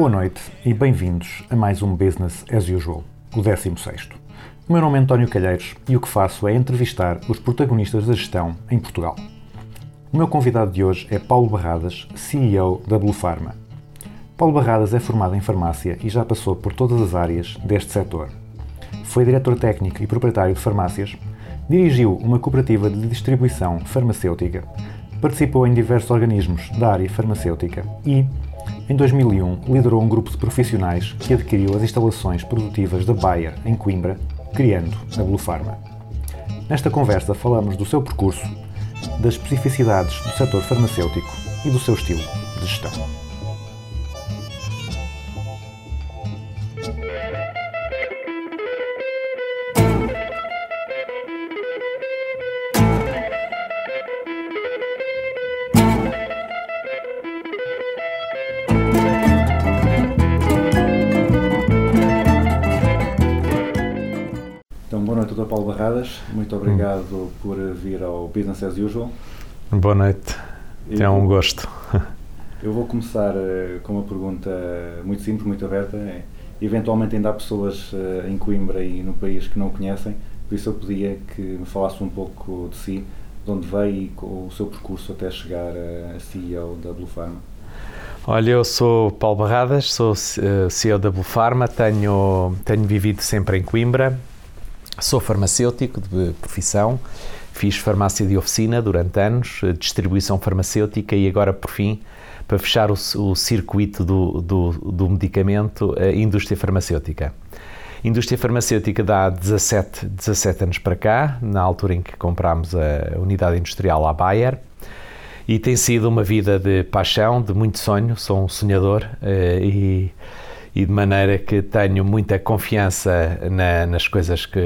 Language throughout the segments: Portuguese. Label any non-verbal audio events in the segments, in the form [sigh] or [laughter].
Boa noite e bem-vindos a mais um Business as Usual, o 16. O meu nome é António Calheiros e o que faço é entrevistar os protagonistas da gestão em Portugal. O meu convidado de hoje é Paulo Barradas, CEO da Blue Pharma. Paulo Barradas é formado em farmácia e já passou por todas as áreas deste setor. Foi diretor técnico e proprietário de farmácias, dirigiu uma cooperativa de distribuição farmacêutica, participou em diversos organismos da área farmacêutica e, em 2001, liderou um grupo de profissionais que adquiriu as instalações produtivas da Bayer, em Coimbra, criando a Blue Pharma. Nesta conversa falamos do seu percurso, das especificidades do setor farmacêutico e do seu estilo de gestão. Muito obrigado por vir ao Business as Usual. Boa noite, é um gosto. [laughs] Eu vou começar eh, com uma pergunta muito simples, muito aberta. É, Eventualmente ainda há pessoas eh, em Coimbra e no país que não o conhecem, por isso eu pedia que me falasse um pouco de si, de onde veio e com o seu percurso até chegar a CEO da Blue Pharma. Olha, eu sou Paulo Barradas, sou eh, CEO da Blue Pharma, tenho, tenho vivido sempre em Coimbra, sou farmacêutico de profissão, fiz farmácia de oficina durante anos, eh, distribuição farmacêutica e agora, por fim, para fechar o, o circuito do, do, do medicamento, a indústria farmacêutica. Indústria farmacêutica dá 17, 17 anos para cá, na altura em que comprámos a unidade industrial à Bayer, e tem sido uma vida de paixão, de muito sonho, sou um sonhador eh, e, e de maneira que tenho muita confiança na- nas coisas que,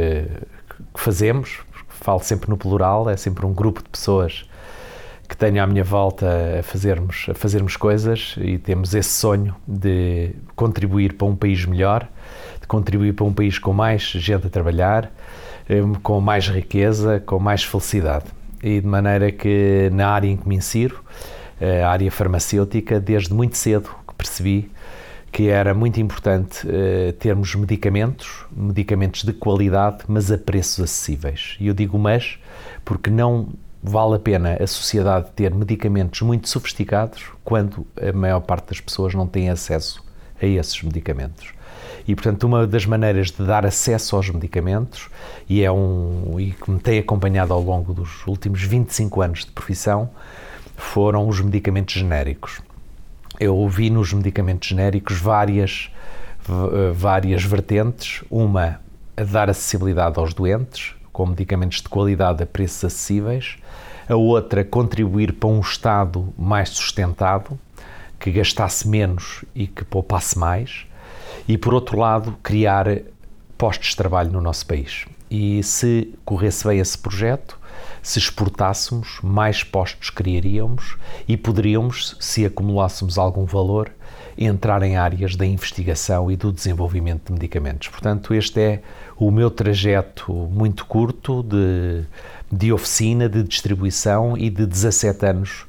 que fazemos, falo sempre no plural, é sempre um grupo de pessoas que tenho à minha volta a fazermos, a fazermos coisas e temos esse sonho de contribuir para um país melhor, de contribuir para um país com mais gente a trabalhar, eh, com mais riqueza, com mais felicidade. E de maneira que na área em que me insiro, eh, a área farmacêutica, desde muito cedo que percebi que era muito importante eh, termos medicamentos, medicamentos de qualidade, mas a preços acessíveis. E eu digo mas porque não vale a pena a sociedade ter medicamentos muito sofisticados quando a maior parte das pessoas não tem acesso a esses medicamentos. E, portanto, uma das maneiras de dar acesso aos medicamentos, e é um e que me tem acompanhado ao longo dos últimos 25 anos de profissão, foram os medicamentos genéricos eu vi nos medicamentos genéricos várias, v- várias vertentes. Uma, dar acessibilidade aos doentes, com medicamentos de qualidade a preços acessíveis. A outra, contribuir para um Estado mais sustentado, que gastasse menos e que poupasse mais. E, por outro lado, criar postos de trabalho no nosso país. E se corresse bem esse projeto, se exportássemos, mais postos criaríamos e poderíamos, se acumulássemos algum valor, entrar em áreas da investigação e do desenvolvimento de medicamentos. Portanto, este é o meu trajeto muito curto de, de oficina, de distribuição e de 17 anos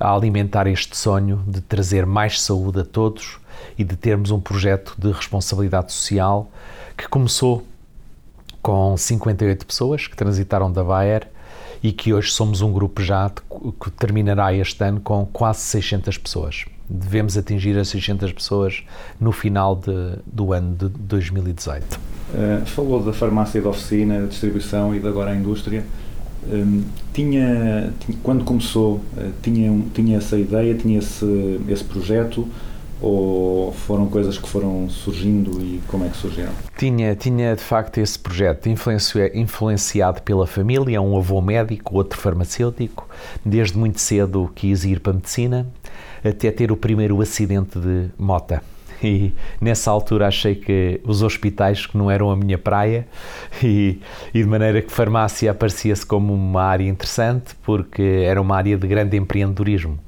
a alimentar este sonho de trazer mais saúde a todos e de termos um projeto de responsabilidade social que começou com 58 pessoas que transitaram da Bayer e que hoje somos um grupo já que terminará este ano com quase 600 pessoas. Devemos atingir as 600 pessoas no final de- do ano de 2018. Uh, falou da farmácia de oficina, da distribuição e de agora a indústria. Um, tinha, tinha- quando começou, uh, tinha, tinha essa ideia, tinha esse, esse projeto ou foram coisas que foram surgindo e como é que surgiram? Tinha, tinha de facto esse projeto influenci- influenciado pela família, um avô médico, outro farmacêutico. Desde muito cedo quis ir para a medicina até ter o primeiro acidente de mota. E nessa altura achei que os hospitais que não eram a minha praia e, e de maneira que farmácia aparecia-se como uma área interessante porque era uma área de grande empreendedorismo.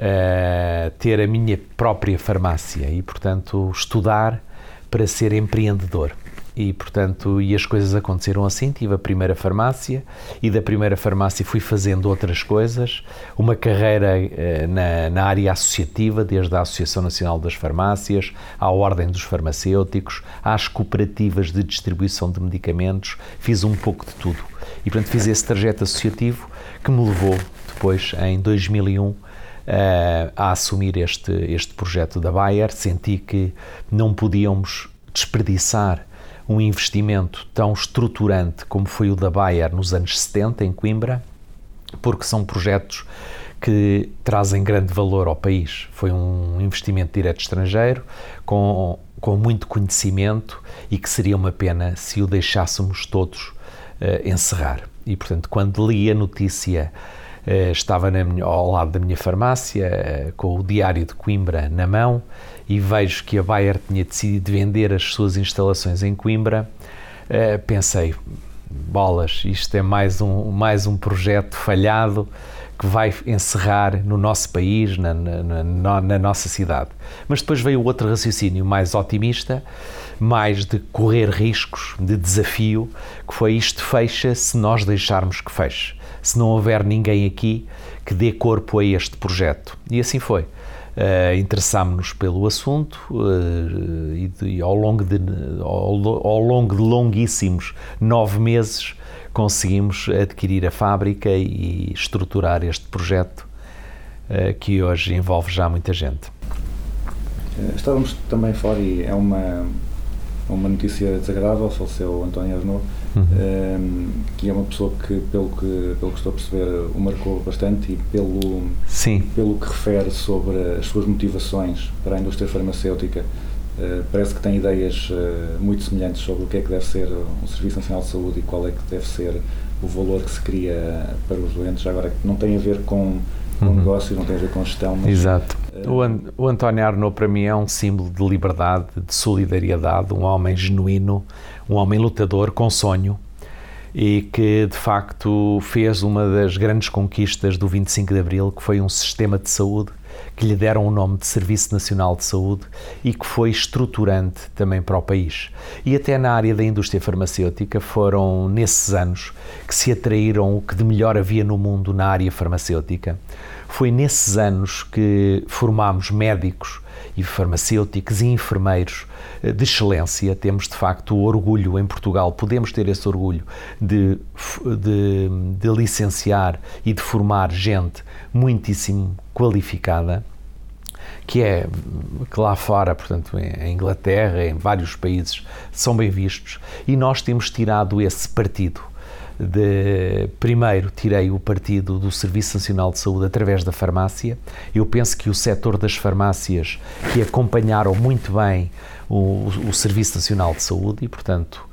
Uh, ter a minha própria farmácia e, portanto, estudar para ser empreendedor. E portanto e as coisas aconteceram assim. Tive a primeira farmácia e da primeira farmácia fui fazendo outras coisas. Uma carreira eh, na, na, área associativa desde a Associação Nacional das Farmácias à Ordem dos Farmacêuticos às cooperativas de distribuição de medicamentos. Fiz um pouco de tudo. E portanto fiz esse trajeto associativo que me levou depois em 2001 Uh, a assumir este, este projeto da Bayer, senti que não podíamos desperdiçar um investimento tão estruturante como foi o da Bayer nos anos 70 em Coimbra, porque são projetos que trazem grande valor ao país. Foi um investimento direto estrangeiro, com, com muito conhecimento e que seria uma pena se o deixássemos todos uh, encerrar. E, portanto, quando li a notícia, estava minha, ao lado da minha farmácia, uh, com o Diário de Coimbra na mão, e vejo que a Bayer tinha decidido vender as suas instalações em Coimbra, uh, pensei, bolas, isto é mais um, mais um projeto falhado que vai encerrar no nosso país, na, na, na, na nossa cidade. Mas depois veio outro raciocínio mais otimista, mais de correr riscos, de desafio, que foi isto fecha se nós deixarmos que feche, se não houver ninguém aqui que dê corpo a este projeto. E assim foi. Uh, Interessámos-nos pelo assunto uh, e, ao, longo de, ao, ao, longo de longuíssimos nove meses conseguimos adquirir a fábrica e estruturar este projeto uh, que hoje envolve já muita gente. Estávamos também fora e é uma, uma notícia desagradável, faleceu António Arnaud, uhum. um, ehm, que é uma pessoa que pelo, que, pelo que estou a perceber, o marcou bastante e pelo, Sim. pelo que refere sobre as suas motivações para a indústria farmacêutica, uh, parece que tem ideias uh, muito semelhantes sobre o que é que deve ser um Serviço Nacional de Saúde e qual é que deve ser o valor que se cria para os doentes. Agora, não tem a ver com com uhum. negócio, não tem a ver com gestão. Mas, Exato. Uh, o, An o António Arnaud, para mim, é um símbolo de liberdade, de solidariedade, um homem genuíno, um homem lutador com sonho e que de facto fez uma das grandes conquistas do 25 de Abril, que foi um sistema de saúde que lhe deram o nome de Serviço Nacional de Saúde e que foi estruturante também para o país. E até na área da indústria farmacêutica foram nesses anos que se atraíram o que de melhor havia no mundo na área farmacêutica. Foi nesses anos que formámos médicos e farmacêuticos e enfermeiros eh, de excelência. Temos de facto o orgulho em Portugal, podemos ter esse orgulho de, de, de licenciar e de formar gente muitíssimo qualificada que é que lá fora, portanto, em Inglaterra, em vários países, são bem vistos, e nós temos tirado esse partido de, primeiro tirei o partido do Serviço Nacional de Saúde através da farmácia. Eu penso que o setor das farmácias que acompanharam muito bem o, o Serviço Nacional de Saúde e, portanto,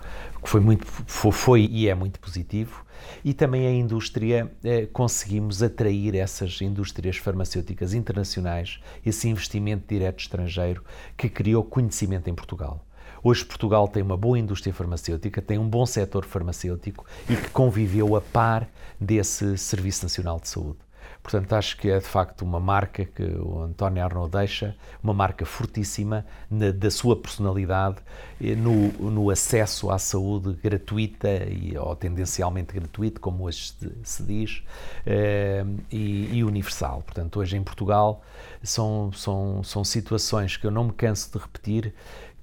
foi muito foi, foi e é muito positivo e também a indústria eh, conseguimos atrair essas indústrias farmacêuticas internacionais, esse investimento direto estrangeiro que criou conhecimento em Portugal. Hoje Portugal tem uma boa indústria farmacêutica, tem um bom setor farmacêutico e que conviveu a par desse Serviço Nacional de Saúde. Portanto, acho que é de facto uma marca que o António Arnaud deixa, uma marca fortíssima na, da sua personalidade, no, no, acesso à saúde gratuita e, ou tendencialmente gratuito, como hoje se diz, eh, e, e, universal. Portanto, hoje em Portugal são, são, são situações que eu não me canso de repetir,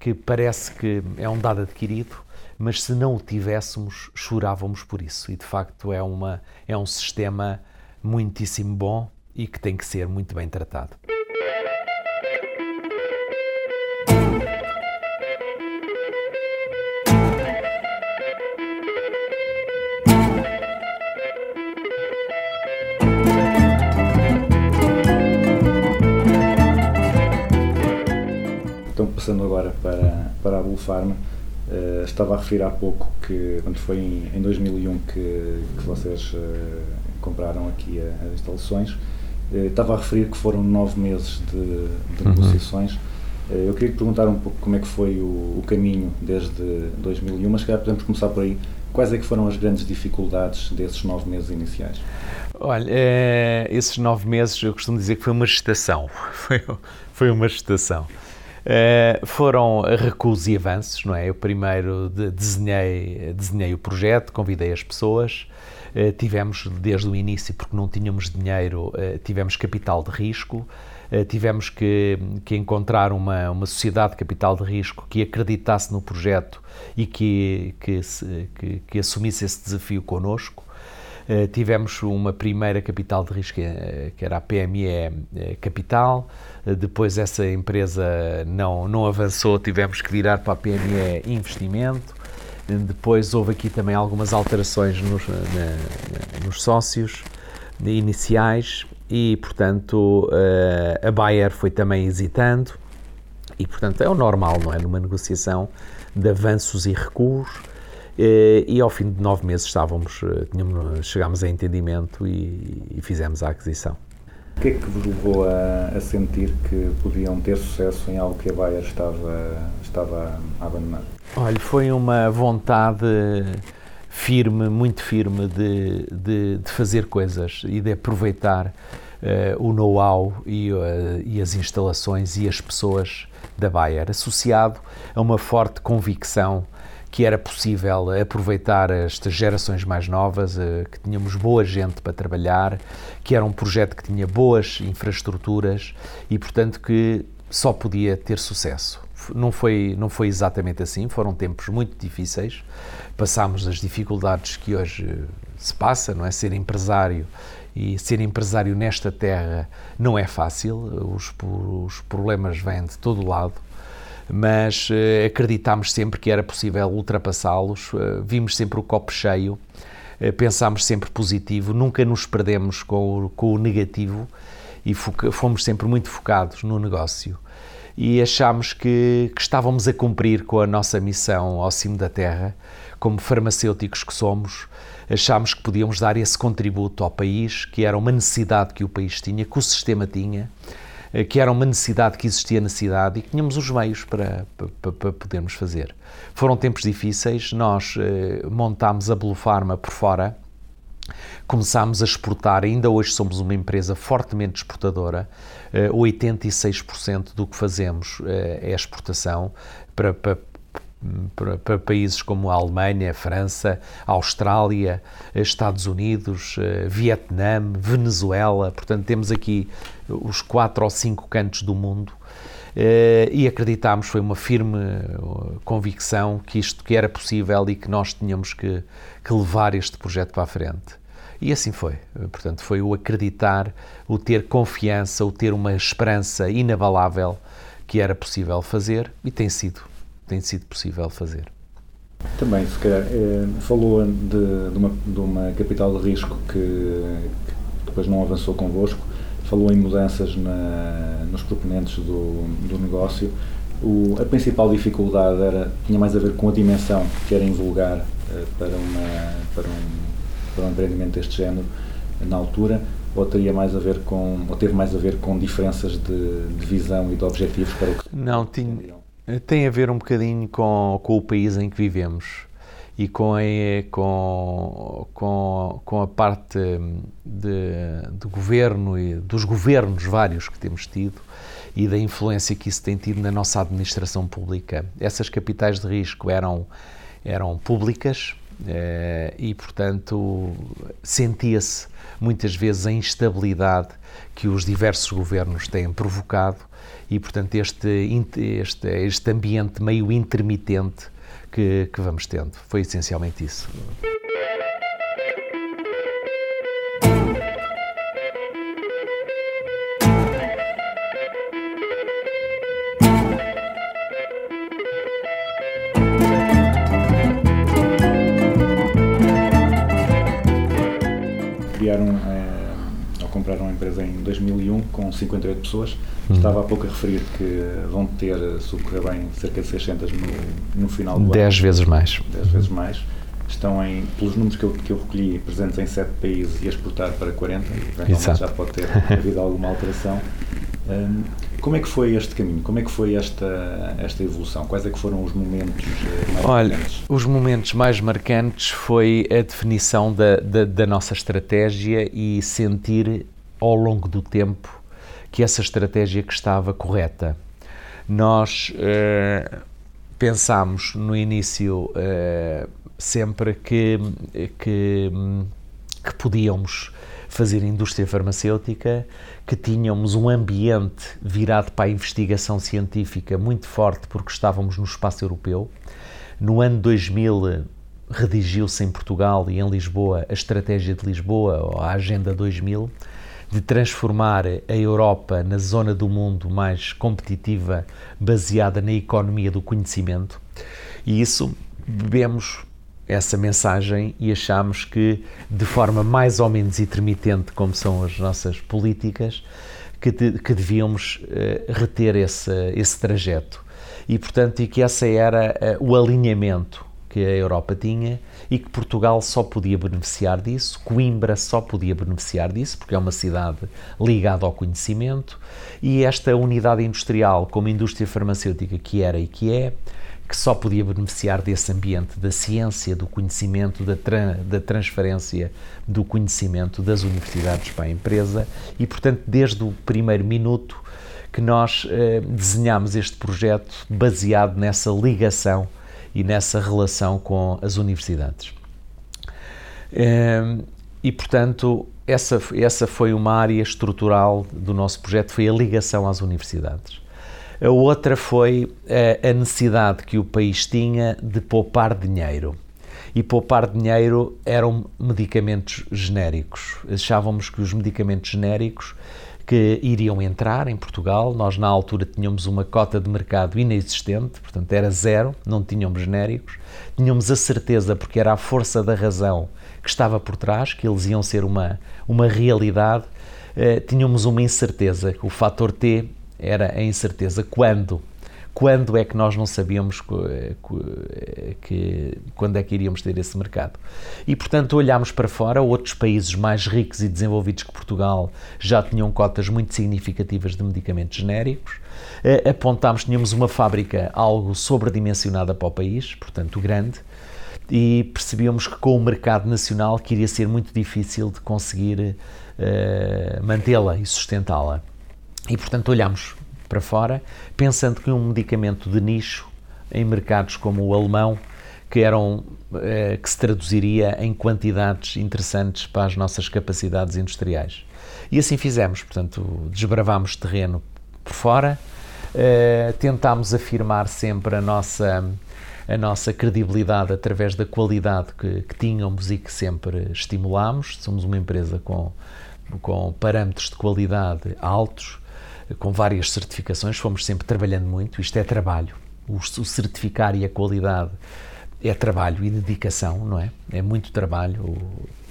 que parece que é um dado adquirido, mas se não o tivéssemos, chorávamos por isso. E de facto é, uma, é um sistema muitíssimo bom e que tem que ser muito bem tratado. Então, passando agora para, para a Bulfarma, uh, estava a referir há pouco que quando foi em, em 2001 que, que vocês uh, compraram aqui as instalações Eh, Estava a referir que foram nove meses de, de negociações. Eh, Eu queria lhe perguntar um pouco como é que foi o, o caminho desde 2001, mas se calhar podemos começar por aí. Quais é que foram as grandes dificuldades desses nove meses iniciais? Olha, eh, esses nove meses eu costumo dizer que foi uma gestação. [laughs] Foi, foi uma gestação. Eh, foram recuos e avanços, não é? Eu primeiro de- desenhei, desenhei o projeto, convidei as pessoas, eh, tivemos desde o início, porque não tínhamos dinheiro, eh, tivemos capital de risco, tivemos que, que encontrar uma, uma sociedade de capital de risco que acreditasse no projeto e que, que, que, que assumisse esse desafio connosco. Eh, tivemos uma primeira capital de risco, que era a PME Capital, depois essa empresa não, não avançou, tivemos que virar para a PME Investimento, depois houve aqui também algumas alterações nos, na- nos sócios iniciais e, portanto, eh, a Bayer foi também hesitando e, portanto, é o normal, não é? Numa negociação de avanços e recuos. eh, E ao fim de nove meses estávamos, eh, tínhamos, chegámos a entendimento e, e fizemos a aquisição. O que é que vos levou a, a sentir que podiam ter sucesso em algo que a Bayer estava, estava a abandonar? Olha, foi uma vontade firme, muito firme, de, de, de fazer coisas e de aproveitar eh, o know-how e, eh, e as instalações e as pessoas da Bayer, associado a uma forte convicção que era possível aproveitar estas gerações mais novas, eh, que tínhamos boa gente para trabalhar, que era um projeto que tinha boas infraestruturas e, portanto, que só podia ter sucesso. Não foi, não foi exatamente assim, foram tempos muito difíceis. Passámos as dificuldades que hoje eh, se passa, não é? Ser empresário e ser empresário nesta terra não é fácil, os, os problemas vêm de todo lado mas eh, acreditámos sempre que era possível ultrapassá-los, eh, vimos sempre o copo cheio, eh, pensámos sempre positivo, nunca nos perdemos com o, com o negativo. E fomos sempre muito focados no negócio. E achámos que, que estávamos a cumprir com a nossa missão ao cimo da terra, como farmacêuticos que somos, achámos que podíamos dar esse contributo ao país, que era uma necessidade que o país tinha, que o sistema tinha, que era uma necessidade que existia na cidade e que tínhamos os meios para, para, para podermos fazer. Foram tempos difíceis, nós eh, montámos a Blue Pharma por fora, começámos a exportar, ainda hoje somos uma empresa fortemente exportadora, eh, 86% do que fazemos eh, é exportação para, para, para, para países como a Alemanha, a França, a Austrália, eh, Estados Unidos, eh, Vietnã, Venezuela, portanto temos aqui os quatro ou cinco cantos do mundo eh, e acreditámos, foi uma firme eh, convicção que isto que era possível e que nós tínhamos que, que levar este projeto para a frente. E assim foi. Portanto, foi o acreditar, o ter confiança, o ter uma esperança inabalável que era possível fazer e tem sido, tem sido possível fazer. Também, se calhar, eh, falou de, de uma, de uma capital de risco que, que depois não avançou convosco, falou em mudanças na, nos proponentes do, do negócio. O, a principal dificuldade era, tinha mais a ver com a dimensão que era invulgar eh, para, uma, para, um, para um empreendimento deste género na altura, ou teria mais a ver com, ou teve mais a ver com diferenças de, de visão e de objetivos para o que Não, tinha, tem a ver um bocadinho com, com o país em que vivemos e com a, com, com, com a parte de, do governo e dos governos vários que temos tido e da influência que isso tem tido na nossa administração pública. Essas capitais de risco eram, eram públicas eh, e, portanto, sentia-se muitas vezes a instabilidade que os diversos governos têm provocado e, portanto, este, este, este ambiente meio intermitente que, que vamos tendo. Foi essencialmente isso. criaram eh, compraram a empresa em 2001 com 58 pessoas. Estava há pouco a referir que vão ter, se ocorrer bem, cerca de 600 no, no final do ano. Dez vezes mais. 10 vezes mais. estão em, pelos números que eu, que eu recolhi, presentes em 7 países e a exportar para 40, eventualmente Exato. já pode ter havido alguma alteração. Hum, [laughs] como é que foi este caminho? Como é que foi esta, esta evolução? Quais é que foram os momentos eh, mais Olha, marcantes? os momentos mais marcantes foi a definição da, da, da nossa estratégia e sentir ao longo do tempo que essa estratégia que estava correta. Nós eh, pensámos no início eh, sempre que, que, que podíamos fazer indústria farmacêutica, que tínhamos um ambiente virado para a investigação científica muito forte porque estávamos no espaço europeu. No ano 2000 redigiu-se em Portugal e em Lisboa a Estratégia de Lisboa, ou a Agenda 2000, de transformar a Europa na zona do mundo mais competitiva, baseada na economia do conhecimento. E isso bebemos essa mensagem e achamos que, de forma mais ou menos intermitente, como são as nossas políticas, que, de- que devíamos eh, reter esse, esse trajeto. E, portanto, e que esse era eh, o alinhamento que a Europa tinha e que Portugal só podia beneficiar disso, Coimbra só podia beneficiar disso, porque é uma cidade ligada ao conhecimento, e esta unidade industrial, como indústria farmacêutica que era e que é, que só podia beneficiar desse ambiente da ciência, do conhecimento, da, tran- da transferência do conhecimento das universidades para a empresa e, portanto, desde o primeiro minuto que nós eh, desenhámos este projeto baseado nessa ligação e nessa relação com as universidades. Ehm, E, portanto, essa, essa foi uma área estrutural do nosso projeto, foi a ligação às universidades. A outra foi eh, a necessidade que o país tinha de poupar dinheiro. E poupar dinheiro eram medicamentos genéricos. Achávamos que os medicamentos genéricos que iriam entrar em Portugal, nós na altura tínhamos uma cota de mercado inexistente, portanto era zero, não tínhamos genéricos. Tínhamos a certeza, porque era a força da razão que estava por trás, que eles iam ser uma, uma realidade. Eh, tínhamos uma incerteza, que o fator T era a incerteza. Quando? Quando é que nós não sabíamos co- que, quando é que iríamos ter esse mercado? E, portanto, olhámos para fora, outros países mais ricos e desenvolvidos que Portugal já tinham cotas muito significativas de medicamentos genéricos. Eh, apontámos, tínhamos uma fábrica algo sobredimensionada para o país, portanto, grande, e percebíamos que com o mercado nacional que iria ser muito difícil de conseguir eh, mantê-la e sustentá-la. E, portanto, olhamos para fora, pensando que um medicamento de nicho em mercados como o alemão, que, eram, eh, que se traduziria em quantidades interessantes para as nossas capacidades industriais. E assim fizemos, portanto, desbravámos terreno por fora, eh, tentámos afirmar sempre a nossa, a nossa credibilidade através da qualidade que, que tínhamos e que sempre estimulámos. Somos uma empresa com, com parâmetros de qualidade altos, com várias certificações, fomos sempre trabalhando muito, isto é trabalho. O, o certificar e a qualidade é trabalho e dedicação, não é? É muito trabalho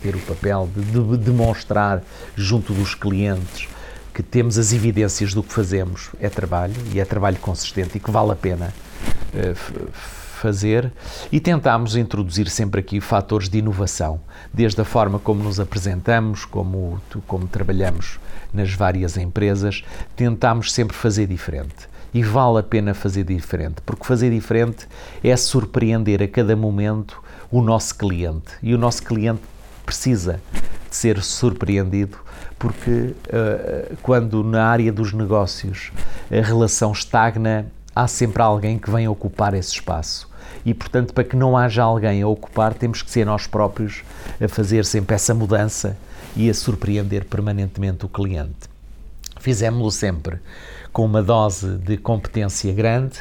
ter o papel de, de demonstrar junto dos clientes que temos as evidências do que fazemos. É trabalho e é trabalho consistente e que vale a pena eh, fazer e tentámos introduzir sempre aqui fatores de inovação, desde a forma como nos apresentamos, como, como trabalhamos nas várias empresas, tentámos sempre fazer diferente. E vale a pena fazer diferente, porque fazer diferente é surpreender a cada momento o nosso cliente. E o nosso cliente precisa de ser surpreendido, porque eh, quando na área dos negócios a relação estagna, há sempre alguém que vem ocupar esse espaço. E, portanto, para que não haja alguém a ocupar, temos que ser nós próprios a fazer sempre essa mudança e a surpreender permanentemente o cliente. Fizemos-lo sempre com uma dose de competência grande,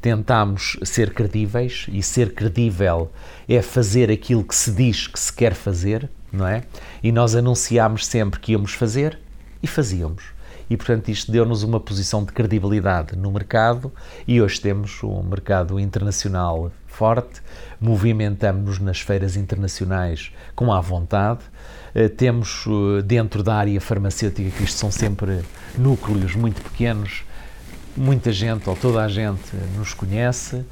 tentámos ser credíveis e ser credível é fazer aquilo que se diz que se quer fazer, não é? E nós anunciámos sempre que íamos fazer e fazíamos. E, portanto, isto deu-nos uma posição de credibilidade no mercado e hoje temos um mercado internacional forte, movimentamos-nos nas feiras internacionais com à vontade, temos eh, dentro da área farmacêutica, que isto são sempre núcleos muito pequenos, muita gente ou toda a gente nos conhece,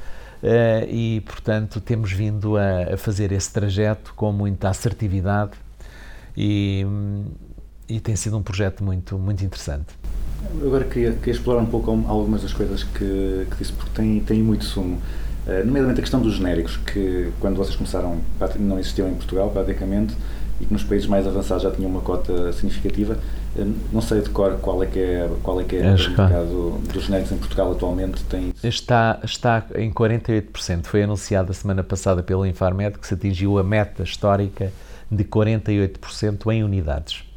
eh, e, portanto, temos vindo a, a fazer esse trajeto com muita assertividade e, e tem sido um projeto muito, muito interessante. Agora queria, queria explorar um pouco algumas das coisas que, que disse, porque tem, tem muito sumo. Uh, nomeadamente a questão dos genéricos, que quando vocês começaram não existiam em Portugal praticamente e que nos países mais avançados já tinham uma cota significativa. Uh, não sei de cor qual é que é, qual é, que é o mercado dos genéricos em Portugal atualmente. Tem... Está, está em 48%. Foi anunciado a semana passada pelo Infarmed que se atingiu a meta histórica de 48% em unidades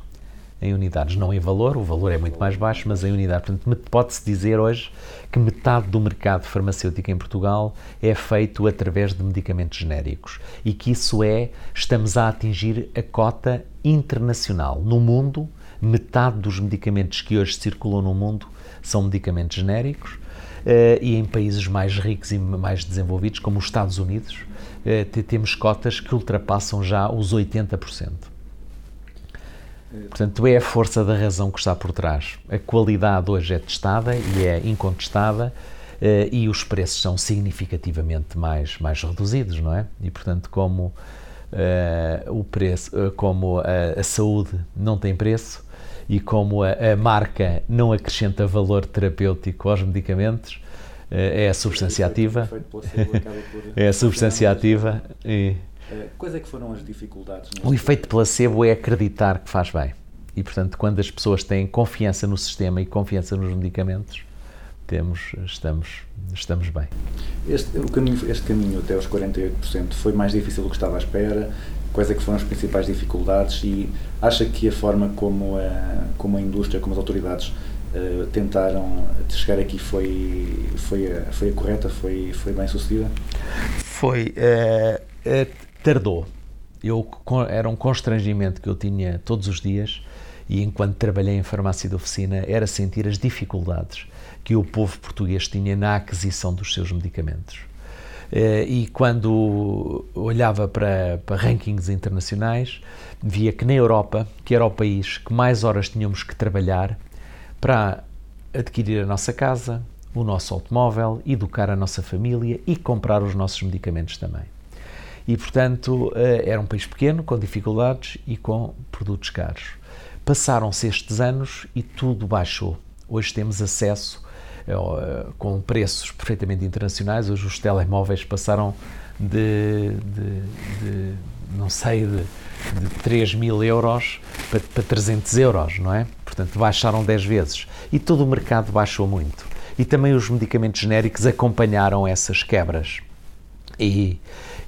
em unidades, não em valor, o valor é muito mais baixo, mas em unidade. Portanto, pode-se dizer hoje que metade do mercado farmacêutico em Portugal é feito através de medicamentos genéricos e que isso é, estamos a atingir a cota internacional. No mundo, metade dos medicamentos que hoje circulam no mundo são medicamentos genéricos. Uh, e em países mais ricos e mais desenvolvidos, como os Estados Unidos, uh, temos cotas que ultrapassam já os 80%. Portanto, é a força da razão que está por trás. A qualidade hoje é testada e é incontestada uh, e os preços são significativamente mais, mais reduzidos, não é? E, portanto, como uh, o preço, uh, como a, a, saúde não tem preço e como a, a marca não acrescenta valor terapêutico aos medicamentos, é a substância ativa. [laughs] É a substância ativa e eh, quais é que foram as dificuldades? O efeito placebo é acreditar que faz bem. E, portanto, quando as pessoas têm confiança no sistema e confiança nos medicamentos, temos, estamos, estamos bem. Este, o caminho, este caminho até aos 48% foi mais difícil do que estava à espera? Quais é que foram as principais dificuldades? E acha que a forma como a, como a indústria, como as autoridades uh, tentaram chegar aqui foi, foi, a, foi a correta, foi, foi bem sucedida? Foi. Uh, uh, tardou. Eu, era um constrangimento que eu tinha todos os dias e enquanto trabalhei em farmácia de oficina era sentir as dificuldades que o povo português tinha na aquisição dos seus medicamentos. Eh, e quando olhava para, para rankings internacionais, via que na Europa, que era o país que mais horas tínhamos que trabalhar para adquirir a nossa casa, o nosso automóvel, educar a nossa família e comprar os nossos medicamentos também e, portanto, eh, era um país pequeno, com dificuldades e com produtos caros. Passaram-se estes anos e tudo baixou. Hoje temos acesso eh, com preços perfeitamente internacionais. Hoje os telemóveis passaram de, de, de não sei, de, de 3 mil euros para, para 300 euros, não é? Portanto, baixaram 10 vezes. E todo o mercado baixou muito. E também os medicamentos genéricos acompanharam essas quebras. E,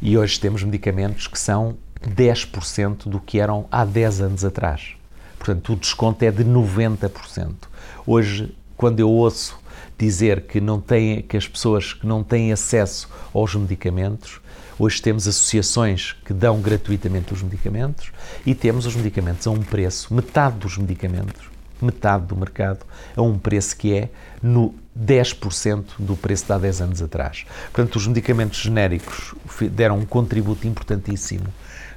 e hoje temos medicamentos que são 10% do que eram há 10 anos atrás. Portanto, o desconto é de 90%. Hoje, quando eu ouço dizer que, não tem, que as pessoas que não têm acesso aos medicamentos, hoje temos associações que dão gratuitamente os medicamentos e temos os medicamentos a um preço, metade dos medicamentos, metade do mercado, a um preço que é no 10% do preço de há 10 anos atrás. Portanto, os medicamentos genéricos deram um contributo importantíssimo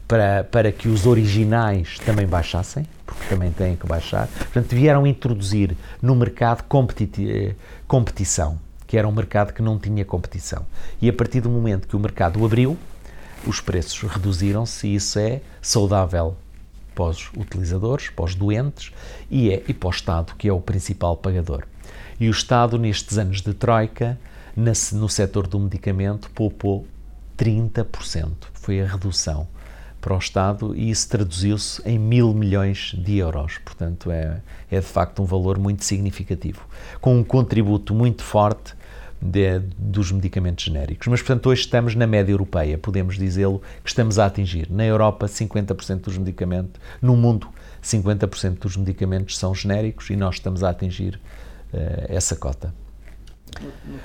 para, para que os originais também baixassem, porque também têm que baixar. Portanto, vieram introduzir no mercado eh, competição, que era um mercado que não tinha competição. E a partir do momento que o mercado abriu, os preços reduziram-se e isso é saudável para os utilizadores, para os doentes e, é, e para o Estado, que é o principal pagador. E o Estado, nestes anos de Troika, no setor do medicamento, poupou 30%. Foi a redução para o Estado e isso traduziu-se em mil milhões de euros. Portanto, é, é de facto um valor muito significativo, com um contributo muito forte de, dos medicamentos genéricos. Mas, portanto, hoje estamos na média europeia, podemos dizê-lo, que estamos a atingir. Na Europa, 50% dos medicamentos, no mundo, 50% dos medicamentos são genéricos e nós estamos a atingir essa cota.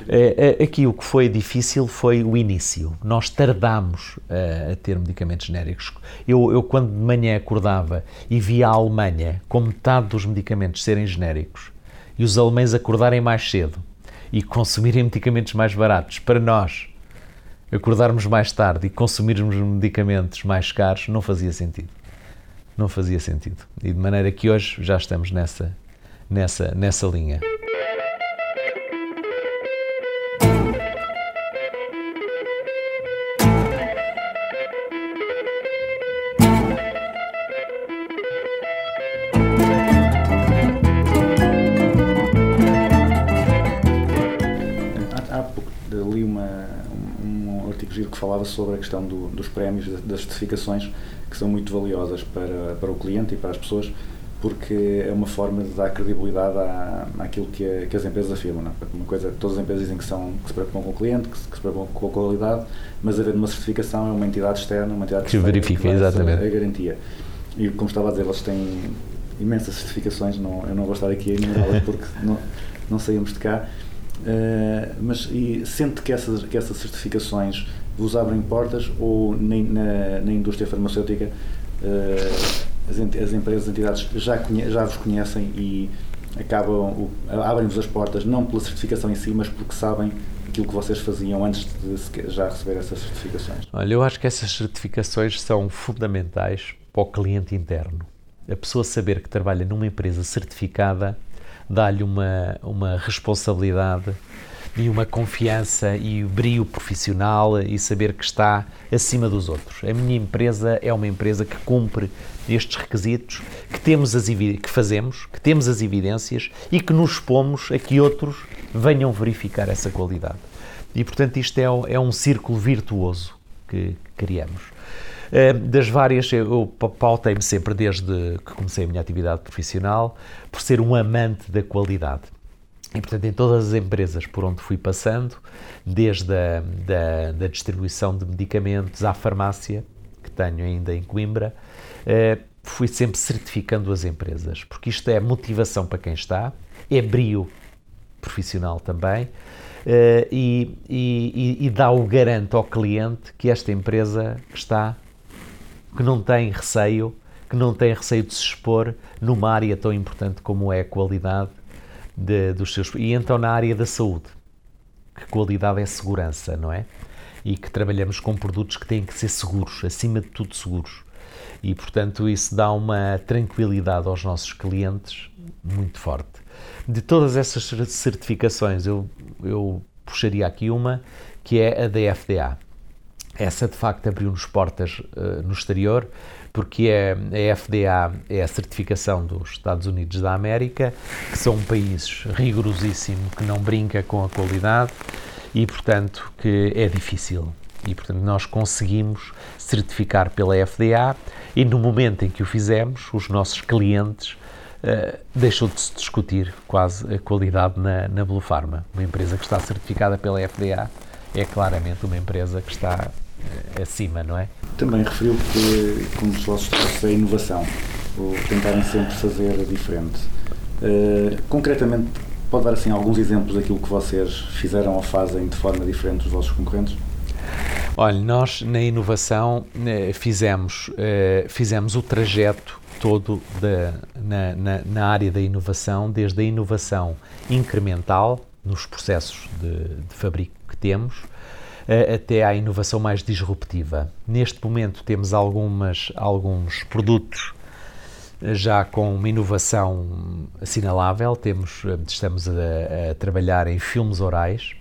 É, é, aqui o que foi difícil foi o início. Nós tardámos a ter medicamentos genéricos. Eu, eu, quando de manhã acordava e via a Alemanha com metade dos medicamentos serem genéricos e os alemães acordarem mais cedo e consumirem medicamentos mais baratos, para nós acordarmos mais tarde e consumirmos medicamentos mais caros, não fazia sentido. Não fazia sentido. E de maneira que hoje já estamos nessa, nessa, nessa linha. que falava sobre a questão do, dos prémios, das certificações, que são muito valiosas para, para o cliente e para as pessoas, porque é uma forma de dar credibilidade à, àquilo que, a- que as empresas afirmam. Não? é? Uma coisa, todas as empresas dizem que, são, que se preocupam com o cliente, que se, que se preocupam com a qualidade, mas haver uma certificação é uma entidade externa, uma entidade Que verifica, fazer exatamente. a garantia. E como estava a dizer, eles têm imensas certificações, não, eu não vou estar aqui a enumerá-las [laughs] porque não, não saímos de cá, Eh, mas e sente que essas, que essas certificações vos abrem portas ou nem, na, na indústria farmacêutica eh, as, as empresas, as entidades já, conhe- já vos conhecem e acabam, abrem-vos as portas não pela certificação em si, mas porque sabem aquilo que vocês faziam antes de já receber essas certificações. Olha, eu acho que essas certificações são fundamentais para o cliente interno. A pessoa saber que trabalha numa empresa certificada dá-lhe uma, uma responsabilidade e uma confiança e o brio profissional e saber que está acima dos outros. A minha empresa é uma empresa que cumpre estes requisitos, que temos as que fazemos, que temos as evidências e que nos expomos a que outros venham verificar essa qualidade. E portanto isto é, um- é um círculo virtuoso que criamos. Eh, Das várias, eu pa- pautei-me sempre desde que comecei a minha atividade profissional por ser um amante da qualidade. E, portanto, em todas as empresas por onde fui passando, desde a da, da distribuição de medicamentos à farmácia, que tenho ainda em Coimbra, eh, fui sempre certificando as empresas, porque isto é motivação para quem está, é brio profissional também, eh, e, e- e- dá o garanto ao cliente que esta empresa está, que não tem receio, que não tem receio de se expor numa área tão importante como é a qualidade de- dos seus. E então na área da saúde, que qualidade é segurança, não é? E que trabalhamos com produtos que têm que ser seguros, acima de tudo seguros. E portanto isso dá uma tranquilidade aos nossos clientes muito forte. De todas essas cer- certificações, eu, eu puxaria aqui uma que é a da FDA. Essa de facto abriu-nos portas eh, no exterior, porque é, a FDA é a certificação dos Estados Unidos da América, que são um país rigorosíssimo, que não brinca com a qualidade e, portanto, que é difícil. E, portanto, nós conseguimos certificar pela FDA e, no momento em que o fizemos, os nossos clientes eh, deixou de se discutir quase a qualidade na, na Blue Pharma. Uma empresa que está certificada pela FDA é claramente uma empresa que está eh, acima, não é? Também referiu que, como dos vossos é a inovação, o tentarem sempre fazer diferente. Eh, concretamente, pode dar assim alguns exemplos daquilo que vocês fizeram ou fazem de forma diferente dos vossos concorrentes? Olha, nós na inovação eh, fizemos, eh, fizemos o trajeto todo da- na, na- na área da inovação, desde a inovação incremental nos processos de, de fabrico que temos, até à inovação mais disruptiva. Neste momento temos algumas, alguns produtos eh, já com uma inovação assinalável, temos, eh, estamos a, a trabalhar em filmes orais,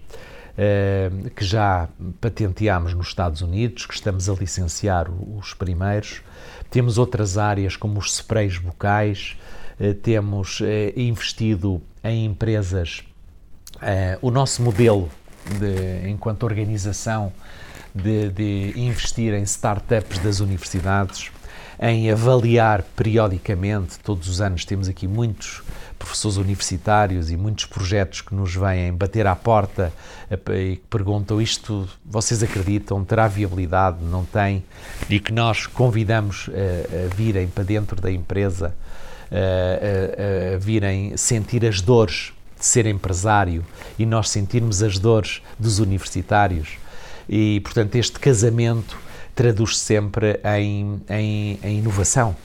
eh, que já patenteámos nos Estados Unidos, que estamos a licenciar os primeiros. Temos outras áreas como os sprays bucais, eh, temos eh, investido em empresas. o nosso modelo de, enquanto organização de, de investir em startups das universidades, em avaliar periodicamente, todos os anos temos aqui muitos professores universitários e muitos projetos que nos vêm bater à porta eh, e que perguntam isto, vocês acreditam, terá viabilidade, não tem? E que nós convidamos eh, a virem para dentro da empresa, eh, a, a virem sentir as dores ser empresário e nós sentirmos as dores dos universitários. E, portanto, este casamento traduz-se sempre em, em, em inovação.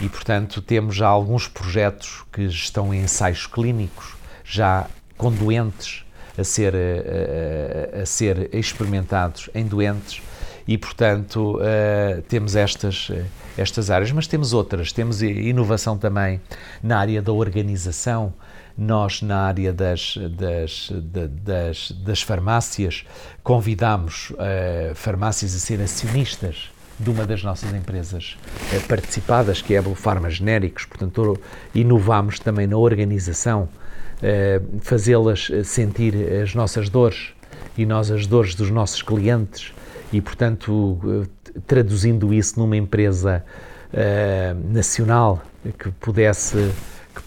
E, portanto, temos já alguns projetos que estão em ensaios clínicos, já com doentes a ser, a, a- ser experimentados em doentes, e, portanto, eh, temos estas, eh, estas áreas, mas temos outras. Temos inovação também na área da organização, nós, na área das, das, da- das, das farmácias, convidamos eh, farmácias a ser acionistas de uma das nossas empresas eh, participadas, que é a Pharma Genéricos. Portanto, inovamos também na organização, eh, fazê-las sentir as nossas dores e nós as dores dos nossos clientes e, portanto, traduzindo isso numa empresa nacional que pudesse,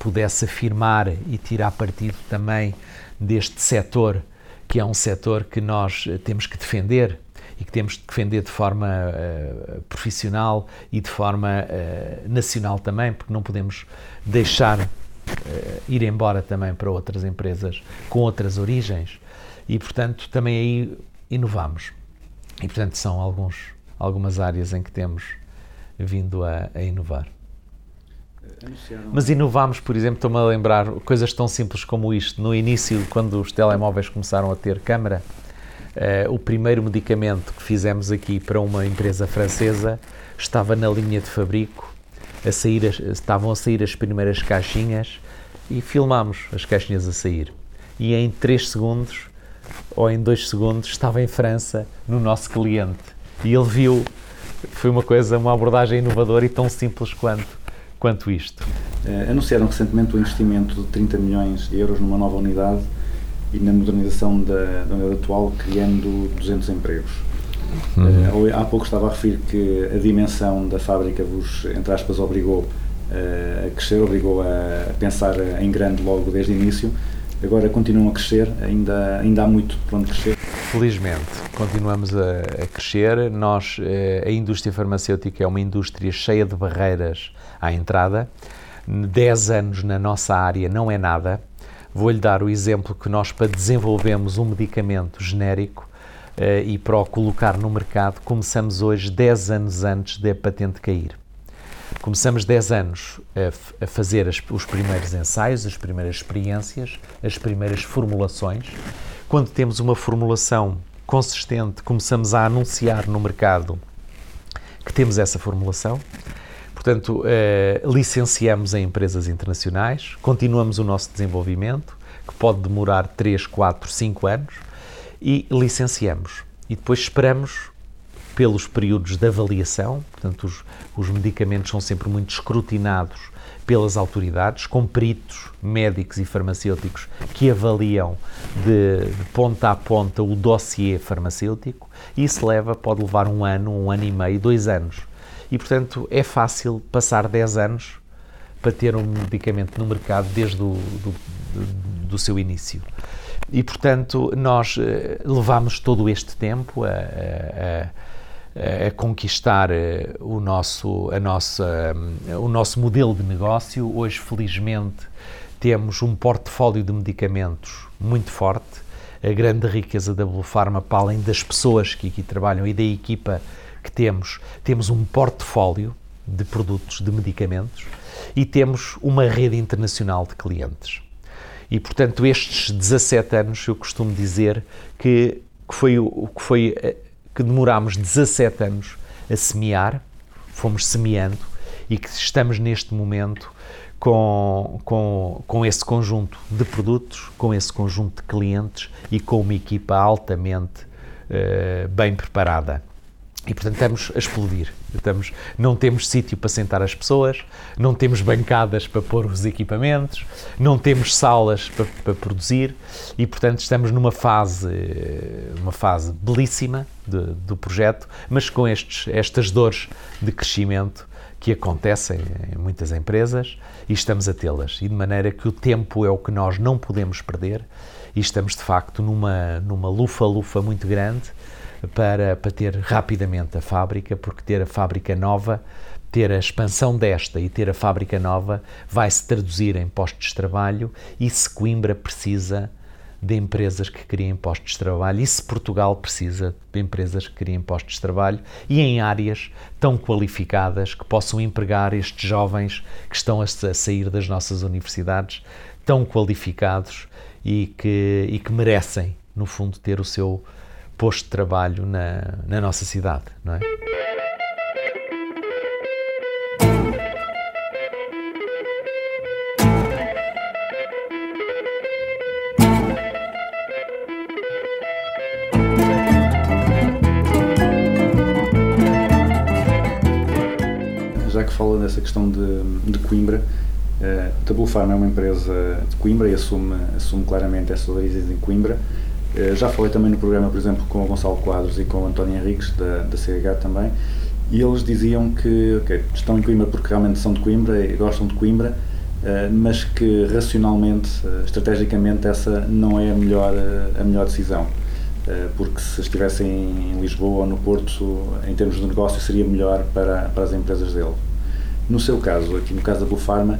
pudesse afirmar e tirar partido também deste setor, que é um setor que nós eh, temos que defender e que temos de defender de forma eh, profissional e de forma eh, nacional também, porque não podemos deixar eh, ir embora também para outras empresas com outras origens e, portanto, também aí inovamos. E, portanto, são alguns, algumas áreas em que temos vindo a, a inovar. Mas inovamos, por exemplo, estou-me a lembrar coisas tão simples como isto. No início, quando os telemóveis começaram a ter câmara, eh, o primeiro medicamento que fizemos aqui para uma empresa francesa estava na linha de fabrico, a sair as- estavam a sair as primeiras caixinhas e filmámos as caixinhas a sair. E em 3 segundos, ou em 2 segundos, estava em França, no nosso cliente. E ele viu, foi uma coisa, uma abordagem inovadora e tão simples quanto, quanto isto. Eh, anunciaram recentemente o investimento de 30 milhões de euros numa nova unidade e na modernização da, da unidade atual, criando 200 empregos. Eh, há pouco estava a referir que a dimensão da fábrica vos, entre aspas, obrigou eh, a crescer, obrigou a, a pensar em grande logo desde o início. Agora continuam a crescer, ainda, ainda há muito por onde crescer. Felizmente, continuamos a, a crescer. Nós, eh, a indústria farmacêutica é uma indústria cheia de barreiras à entrada. 10 anos na nossa área não é nada. Vou-lhe dar o exemplo que nós, para desenvolvermos um medicamento genérico eh, e para o colocar no mercado, começamos hoje 10 anos antes da patente cair. Começamos 10 anos a, a fazer as- os primeiros ensaios, as primeiras experiências, as primeiras formulações. Quando temos uma formulação consistente, começamos a anunciar no mercado que temos essa formulação. Portanto, eh, licenciamos em empresas internacionais, continuamos o nosso desenvolvimento, que pode demorar 3, 4, 5 anos, e licenciamos. E depois esperamos pelos períodos de avaliação, portanto, os, os medicamentos são sempre muito escrutinados pelas autoridades, com peritos médicos e farmacêuticos que avaliam de, de ponta a ponta o dossiê farmacêutico. Isso leva, pode levar um ano, um ano e meio, dois anos. E, portanto, é fácil passar 10 anos para ter um medicamento no mercado desde o do- do seu início. E, portanto, nós eh, levamos todo este tempo a, a- a- a conquistar eh, o nosso, a nossa, hum, o nosso modelo de negócio. Hoje, felizmente, temos um portfólio de medicamentos muito forte. A grande riqueza da Blue Pharma, para além das pessoas que aqui trabalham e da equipa que temos, temos um portfólio de produtos, de medicamentos e temos uma rede internacional de clientes. E, portanto, estes 17 anos, eu costumo dizer que, que foi que foi eh, que demorámos 17 anos a semear, fomos semeando e que estamos neste momento com, com, com esse conjunto de produtos, com esse conjunto de clientes e com uma equipa altamente eh, bem preparada. E portanto estamos a explodir. Estamos, não temos sítio para sentar as pessoas, não temos bancadas para pôr os equipamentos, não temos salas para, para produzir e portanto estamos numa fase, uma fase belíssima de- do projeto, mas com estes, estas dores de crescimento que acontecem em muitas empresas e estamos a tê-las. E de maneira que o tempo é o que nós não podemos perder e estamos de facto numa, numa lufa-lufa muito grande para, para ter rapidamente a fábrica, porque ter a fábrica nova, ter a expansão desta e ter a fábrica nova vai se traduzir em postos de trabalho e se Coimbra precisa de empresas que criem postos de trabalho e se Portugal precisa de empresas que criem postos de trabalho e em áreas tão qualificadas que possam empregar estes jovens que estão a sa- a sair das nossas universidades, tão qualificados e que, e que merecem, no fundo, ter o seu posto de trabalho na, na nossa cidade, não é? Já que fala dessa questão de, de Coimbra, eh, a é uma empresa de Coimbra e assume, assume claramente essa origem em Coimbra. Eh, Já falei também no programa, por exemplo, com o Gonçalo Quadros e com o António Henriques, da, da CH também, e eles diziam que ok, estão em Coimbra porque realmente são de Coimbra e gostam de Coimbra, eh, mas que racionalmente, eh, estrategicamente, essa não é a melhor, a melhor decisão. Porque se estivessem em Lisboa ou no Porto, em termos de negócio, seria melhor para, para as empresas dele. No seu caso, aqui no caso da Bufarma, eh,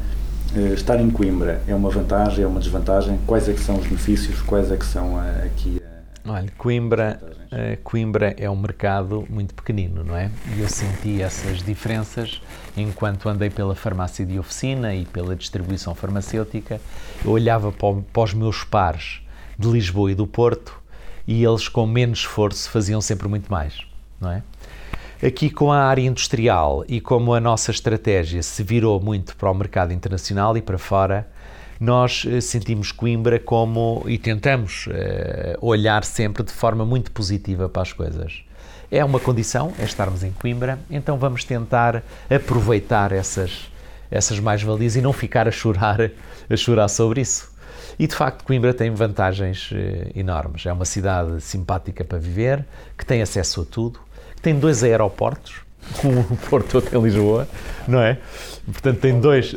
estar em Coimbra é uma vantagem, é uma desvantagem? Quais é que são os benefícios? Quais é que são eh, aqui eh, Olha, Coimbra, eh, Coimbra é um mercado muito pequenino, não é? E eu senti essas diferenças enquanto andei pela farmácia de oficina e pela distribuição farmacêutica. Eu olhava para os meus pares de Lisboa e do Porto e eles, com menos esforço, faziam sempre muito mais, não é? Aqui com a área industrial e como a nossa estratégia se virou muito para o mercado internacional e para fora, nós eh, sentimos Coimbra como e tentamos eh, olhar sempre de forma muito positiva para as coisas. É uma condição, é estarmos em Coimbra, então vamos tentar aproveitar essas, essas mais-valias e não ficar a chorar, a chorar sobre isso. E de facto, Coimbra tem vantagens eh, enormes. É uma cidade simpática para viver, que tem acesso a tudo, tem dois aeroportos, um no Porto, outro em Lisboa, não é? Portanto, tem dois.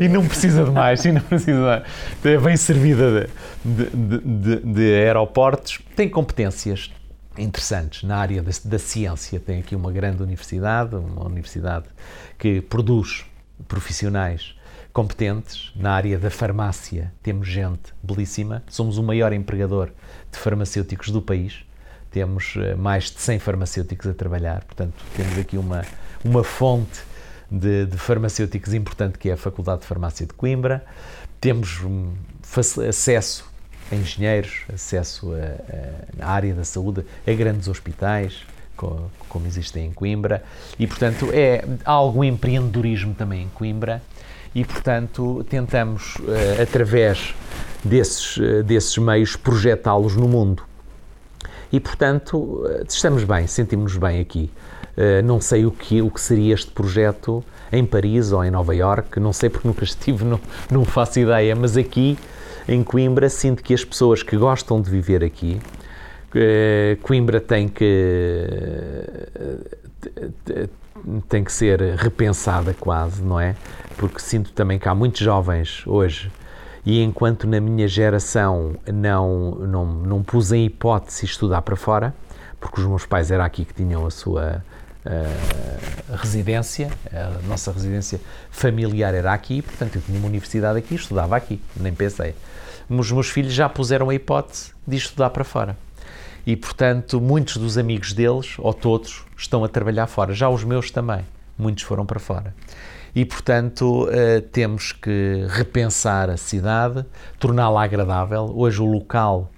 e não precisa de mais, e não precisa de mais. É bem servida de, de- de- de aeroportos. Tem competências interessantes na área da, da ciência. Tem aqui uma grande universidade, uma universidade que produz profissionais competentes na área da farmácia. Temos gente belíssima. Somos o maior empregador de farmacêuticos do país. Temos eh, mais de 100 farmacêuticos a trabalhar. Portanto, temos aqui uma, uma fonte de, de farmacêuticos importante que é a Faculdade de Farmácia de Coimbra. Temos um, faci- acesso a engenheiros, acesso à área da saúde, a grandes hospitais, co- como existem em Coimbra, e portanto é há algum empreendedorismo também em Coimbra, e portanto tentamos, eh, através desses, eh, desses meios, projetá-los no mundo. E portanto eh, estamos bem, sentimos-nos bem aqui. Eh, Não sei o que, o que seria este projeto em Paris ou em Nova Iorque, não sei porque nunca [laughs] estive, não, não faço ideia, mas aqui em Coimbra sinto que as pessoas que gostam de viver aqui, eh, Coimbra tem que tem que ser repensada quase, não é? Porque sinto também que há muitos jovens hoje e enquanto na minha geração não, não, não pus em hipótese estudar para fora, porque os meus pais era aqui que tinham a sua eh, residência, a nossa residência familiar era aqui, portanto eu tinha uma universidade aqui, estudava aqui, nem pensei. Os meus filhos já puseram a hipótese de estudar para fora. E, portanto, muitos dos amigos deles, ou todos, estão a trabalhar fora. Já os meus também. Muitos foram para fora. E, portanto, eh, temos que repensar a cidade, torná-la agradável. Hoje o local,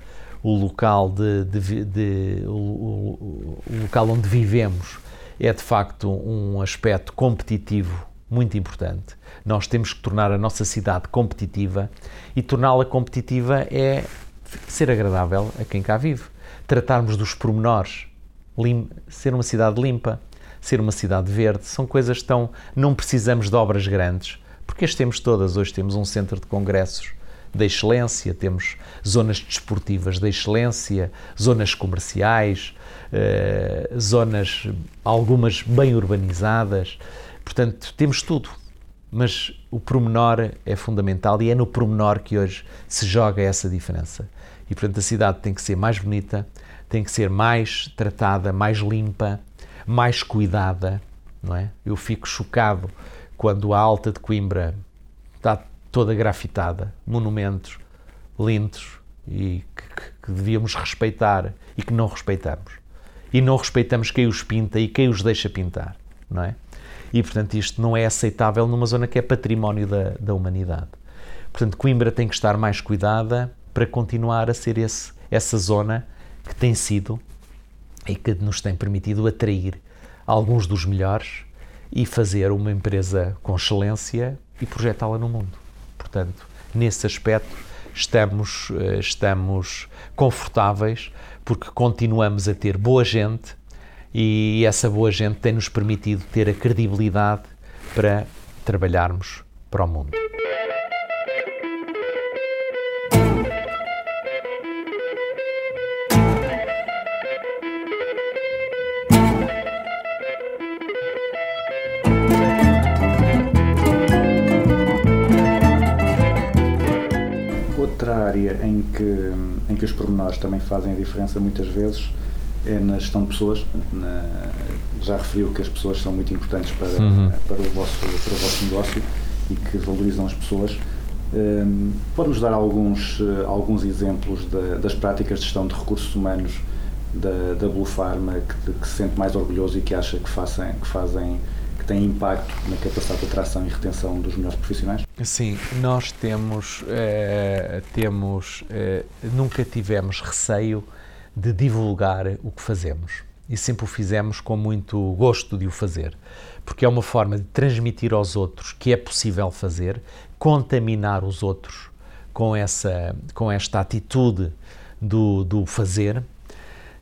o local de, de de- o- o local onde vivemos é de facto um aspecto competitivo muito importante. Nós temos que tornar a nossa cidade competitiva e torná-la competitiva é ser agradável a quem cá vive. Tratarmos dos pormenores, lim- ser uma cidade limpa, ser uma cidade verde, são coisas estão. Não precisamos de obras grandes, porque as temos todas. Hoje temos um centro de congressos da excelência, temos zonas desportivas da excelência, zonas comerciais, eh, zonas, algumas bem urbanizadas. Portanto, temos tudo. Mas o pormenor é fundamental e é no pormenor que hoje se joga essa diferença. E, portanto, a cidade tem que ser mais bonita, tem que ser mais tratada, mais limpa, mais cuidada, não é? Eu fico chocado quando a Alta de Coimbra está toda grafitada, monumentos lindos e que, que- devíamos respeitar e que não respeitamos. E não respeitamos quem os pinta e quem os deixa pintar, não é? E, portanto, isto não é aceitável numa zona que é património da, da humanidade. Portanto, Coimbra tem que estar mais cuidada para continuar a ser esse, essa zona que tem sido e que nos tem permitido atrair alguns dos melhores e fazer uma empresa com excelência e projetá-la no mundo. Portanto, nesse aspecto, estamos, eh, estamos confortáveis porque continuamos a ter boa gente e essa boa gente tem-nos permitido ter a credibilidade para trabalharmos para o mundo. Área em que, em que os pormenores também fazem a diferença muitas vezes é na gestão de pessoas. Na- já referiu que as pessoas são muito importantes para, para, o, vosso, para o vosso negócio e que valorizam as pessoas. Hum, Pode-nos dar alguns, alguns exemplos da- das práticas de gestão de recursos humanos da, da Blue Pharma que, que se sente mais orgulhoso e que acha que fazem, que fazem têm impacto na capacidade de atração e retenção dos melhores profissionais? Sim, nós temos, eh, temos eh, nunca tivemos receio de divulgar o que fazemos. E sempre o fizemos com muito gosto de o fazer, porque é uma forma de transmitir aos outros que é possível fazer, contaminar os outros com essa, com esta atitude do, do fazer.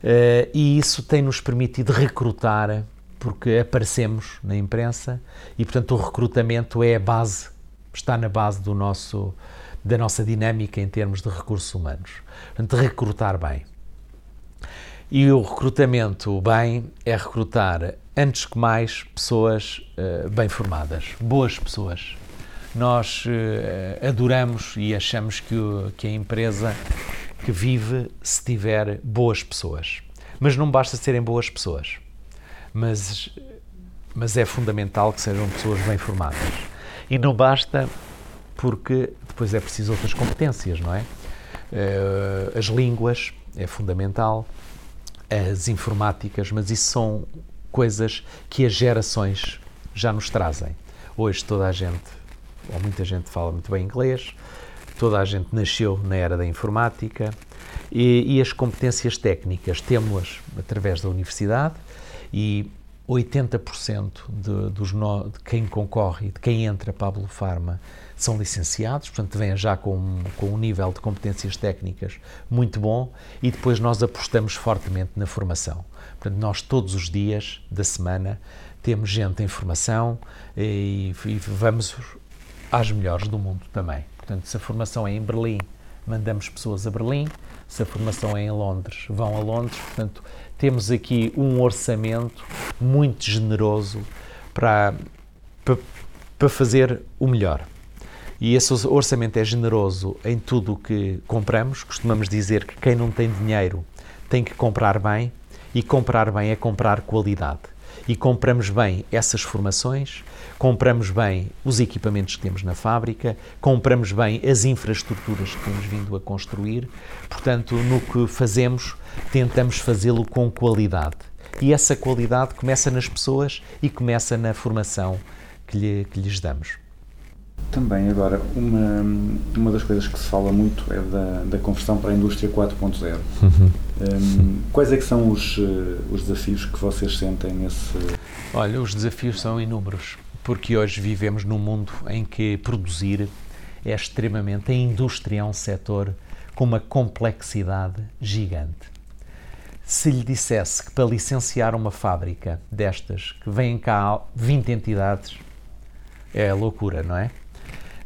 Eh, e isso tem-nos permitido recrutar, porque aparecemos na imprensa e, portanto, o recrutamento é a base, está na base do nosso, da nossa dinâmica em termos de recursos humanos. Portanto, recrutar bem. E o recrutamento bem é recrutar, antes que mais, pessoas eh, bem formadas, boas pessoas. Nós eh, adoramos e achamos que, o- que a empresa que vive se tiver boas pessoas. Mas não basta serem boas pessoas, mas, mas é fundamental que sejam pessoas bem formadas. E não basta porque depois é preciso outras competências, não é? Eh, as línguas é fundamental, as informáticas, mas isso são coisas que as gerações já nos trazem. Hoje toda a gente, ou muita gente fala muito bem inglês, toda a gente nasceu na era da informática e, e as competências técnicas temos-las através da universidade e 80% de, dos no, de quem concorre de quem entra para a Blue Pharma são licenciados, portanto vêm já com, com um nível de competências técnicas muito bom e depois nós apostamos fortemente na formação. Portanto, nós todos os dias da semana temos gente em formação e, e vamos às melhores do mundo também. Portanto, se a formação é em Berlim, mandamos pessoas a Berlim, se a formação é em Londres, vão a Londres. Portanto, temos aqui um orçamento muito generoso para, para, para fazer o melhor. E esse orçamento é generoso em tudo o que compramos. Costumamos dizer que quem não tem dinheiro tem que comprar bem, e comprar bem é comprar qualidade. E compramos bem essas formações, compramos bem os equipamentos que temos na fábrica, compramos bem as infraestruturas que temos vindo a construir. Portanto, no que fazemos, tentamos fazê-lo com qualidade. E essa qualidade começa nas pessoas e começa na formação que, lhe, que lhes damos. Também agora, uma, uma das coisas que se fala muito é da, da conversão para a indústria 4.0. Um, quais é que são os, eh, os desafios que vocês sentem nesse... Olha, os desafios são inúmeros, porque hoje vivemos num mundo em que produzir é extremamente, a indústria é um setor com uma complexidade gigante. Se lhe dissesse que para licenciar uma fábrica destas, que vêm cá 20 entidades, é loucura, não é?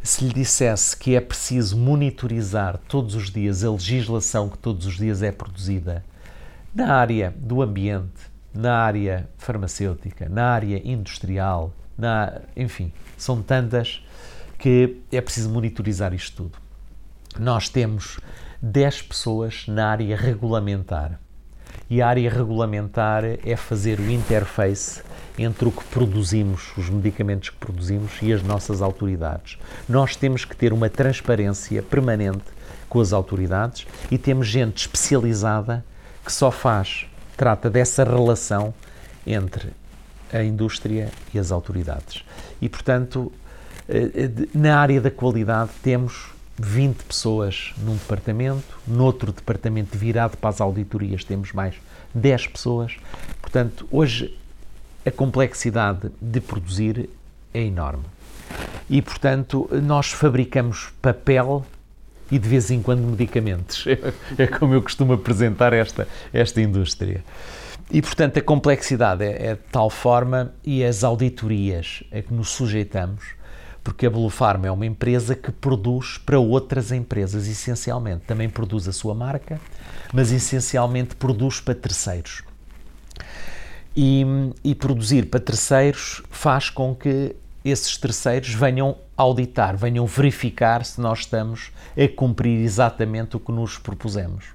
Se lhe dissesse que é preciso monitorizar todos os dias a legislação que todos os dias é produzida na área do ambiente, na área farmacêutica, na área industrial, na, enfim, são tantas que é preciso monitorizar isto tudo. Nós temos 10 pessoas na área regulamentar. E a área regulamentar é fazer o interface entre o que produzimos, os medicamentos que produzimos e as nossas autoridades. Nós temos que ter uma transparência permanente com as autoridades e temos gente especializada que só faz, trata dessa relação entre a indústria e as autoridades. E, portanto, na área da qualidade temos 20 pessoas num departamento, noutro departamento virado para as auditorias temos mais 10 pessoas. Portanto, hoje a complexidade de produzir é enorme. E, portanto, nós fabricamos papel e de vez em quando medicamentos. [laughs] É como eu costumo apresentar esta, esta indústria. E, portanto, a complexidade é, é de tal forma e as auditorias a que nos sujeitamos, porque a Blue Pharma é uma empresa que produz para outras empresas, essencialmente. Também produz a sua marca, mas essencialmente produz para terceiros. E, e produzir para terceiros faz com que esses terceiros venham auditar, venham verificar se nós estamos a cumprir exatamente o que nos propusemos.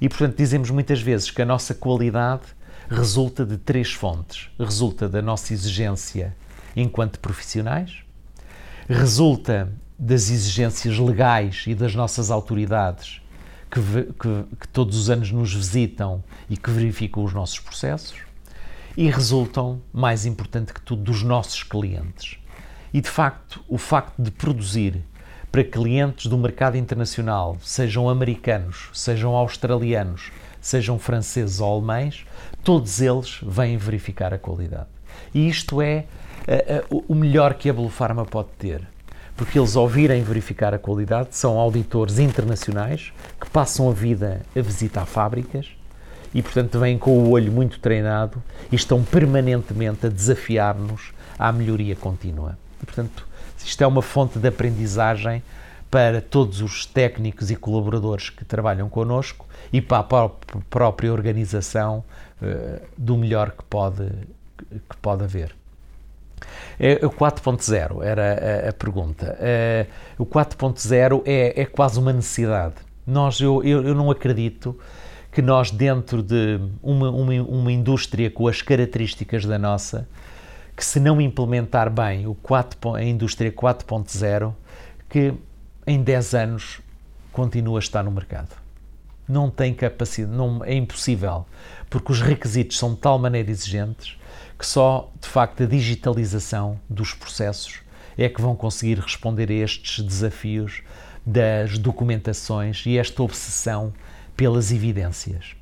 E, portanto, dizemos muitas vezes que a nossa qualidade resulta de três fontes. Resulta da nossa exigência enquanto profissionais, resulta das exigências legais e das nossas autoridades que, que- que todos os anos nos visitam e que verificam os nossos processos, e resultam, mais importante que tudo, dos nossos clientes. E de facto, o facto de produzir para clientes do mercado internacional, sejam americanos, sejam australianos, sejam franceses ou alemães, todos eles vêm verificar a qualidade. E isto é o- o melhor que a Blue Pharma pode ter. Porque eles, ao virem verificar a qualidade, são auditores internacionais que passam a vida a visitar fábricas e, portanto, vêm com o olho muito treinado e estão permanentemente a desafiar-nos à melhoria contínua. E, portanto, isto é uma fonte de aprendizagem para todos os técnicos e colaboradores que trabalham connosco e para a pró- própria organização eh, do melhor que pode, que pode haver. É, o 4.0 era a, a pergunta. Eh, o 4.0 é, é quase uma necessidade. Nós, eu, eu, eu não acredito que nós, dentro de uma, uma, uma indústria com as características da nossa, que se não implementar bem o 4, a indústria 4.0, que em 10 anos continua a estar no mercado. Não tem capacidade, não, é impossível, porque os requisitos são de tal maneira exigentes que só, de facto, a digitalização dos processos é que vão conseguir responder a estes desafios das documentações e esta obsessão pelas evidências.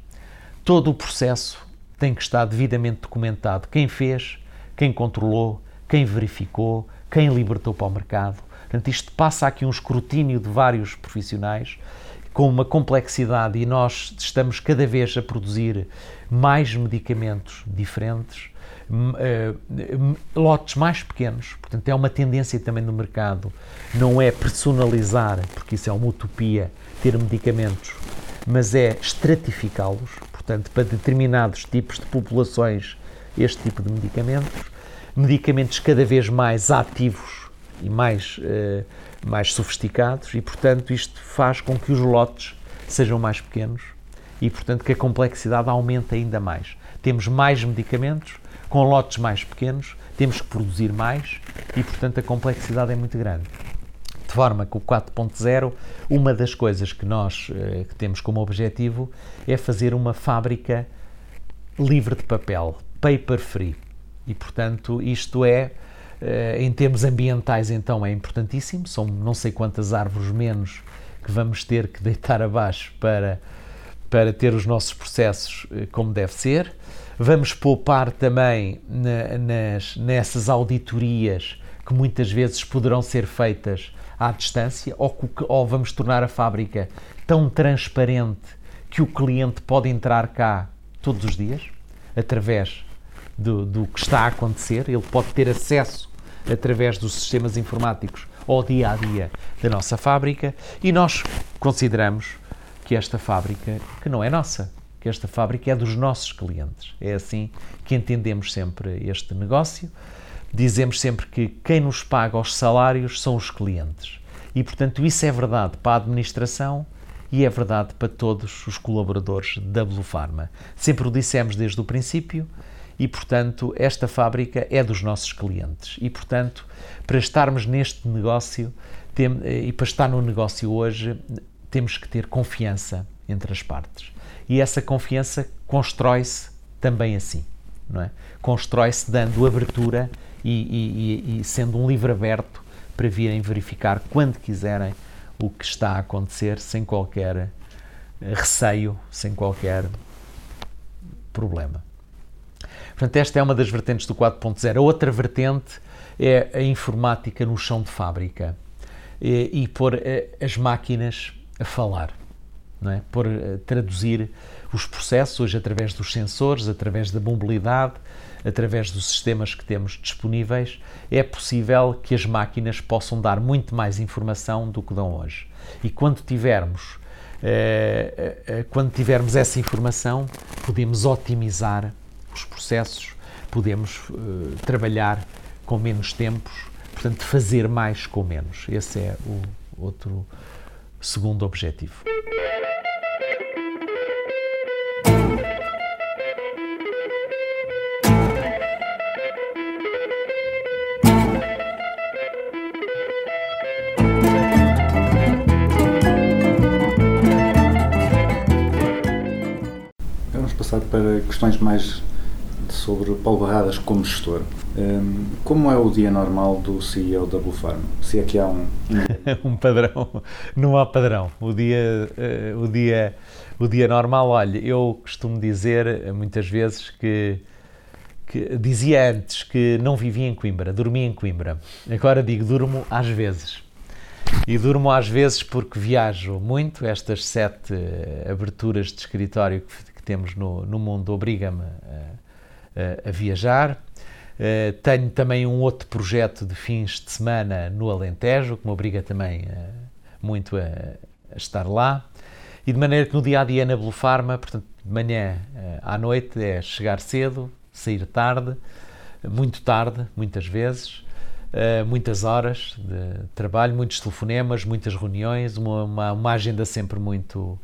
Todo o processo tem que estar devidamente documentado. Quem fez, quem controlou, quem verificou, quem libertou para o mercado. Portanto, isto passa aqui um escrutínio de vários profissionais com uma complexidade e nós estamos cada vez a produzir mais medicamentos diferentes, lotes mais pequenos. Portanto, é uma tendência também no mercado. Não é personalizar, porque isso é uma utopia, ter medicamentos, mas é estratificá-los. Portanto, para determinados tipos de populações, este tipo de medicamentos. Medicamentos cada vez mais ativos e mais, eh, mais sofisticados, e portanto isto faz com que os lotes sejam mais pequenos e portanto que a complexidade aumente ainda mais. Temos mais medicamentos com lotes mais pequenos, temos que produzir mais e portanto a complexidade é muito grande. De forma que o 4.0, uma das coisas que nós eh, que temos como objetivo é fazer uma fábrica livre de papel, paper free. E, portanto, isto é, eh, em termos ambientais, então, é importantíssimo. São não sei quantas árvores menos que vamos ter que deitar [laughs] abaixo para, para ter os nossos processos eh, como deve ser. Vamos poupar também na- nas, nessas auditorias que muitas vezes poderão ser feitas à distância ou, ou vamos tornar a fábrica tão transparente que o cliente pode entrar cá todos os dias, através do, do que está a acontecer, ele pode ter acesso através dos sistemas informáticos ao dia a dia da nossa fábrica e nós consideramos que esta fábrica, que não é nossa, que esta fábrica é dos nossos clientes. É assim que entendemos sempre este negócio. Dizemos sempre que quem nos paga os salários são os clientes. E, portanto, isso é verdade para a administração e é verdade para todos os colaboradores da Blue Pharma. Sempre o dissemos desde o princípio e, portanto, esta fábrica é dos nossos clientes. E, portanto, para estarmos neste negócio tem- e para estar no negócio hoje, temos que ter confiança entre as partes. E essa confiança constrói-se também assim, não é? Constrói-se dando abertura e, e- e- sendo um livro aberto para virem verificar quando quiserem o que está a acontecer sem qualquer eh, receio, sem qualquer problema. Portanto, esta é uma das vertentes do 4.0. A outra vertente é a informática no chão de fábrica e, e pôr eh, as máquinas a falar, não é? Pôr, eh, traduzir os processos hoje através dos sensores, através da mobilidade, através dos sistemas que temos disponíveis, é possível que as máquinas possam dar muito mais informação do que dão hoje. E quando tivermos eh, eh, quando tivermos essa informação, podemos otimizar os processos, podemos trabalhar com menos tempos, portanto, fazer mais com menos. Esse é o outro segundo objetivo. Vamos passar para questões mais sobre Paulo Barradas como gestor. Hum, Como é o dia normal do CEO da Blue Farm? Se é que há um, um [laughs] um padrão, não há padrão. O dia, eh, o dia, o dia normal, olha, eu costumo dizer eh, muitas vezes que, que dizia antes que não vivia em Coimbra, dormia em Coimbra. Agora digo durmo às vezes. E durmo às vezes porque viajo muito. Estas sete eh, aberturas de escritório que, que temos no, no mundo obriga-me a, a- a viajar. Eh, tenho também um outro projeto de fins de semana no Alentejo, que me obriga também eh, muito a, a estar lá. E de maneira que no dia a dia na Blue Pharma, portanto, de manhã eh, à noite, é chegar cedo, sair tarde, muito tarde, muitas vezes, eh, muitas horas de trabalho, muitos telefonemas, muitas reuniões, uma, uma, uma agenda sempre muito,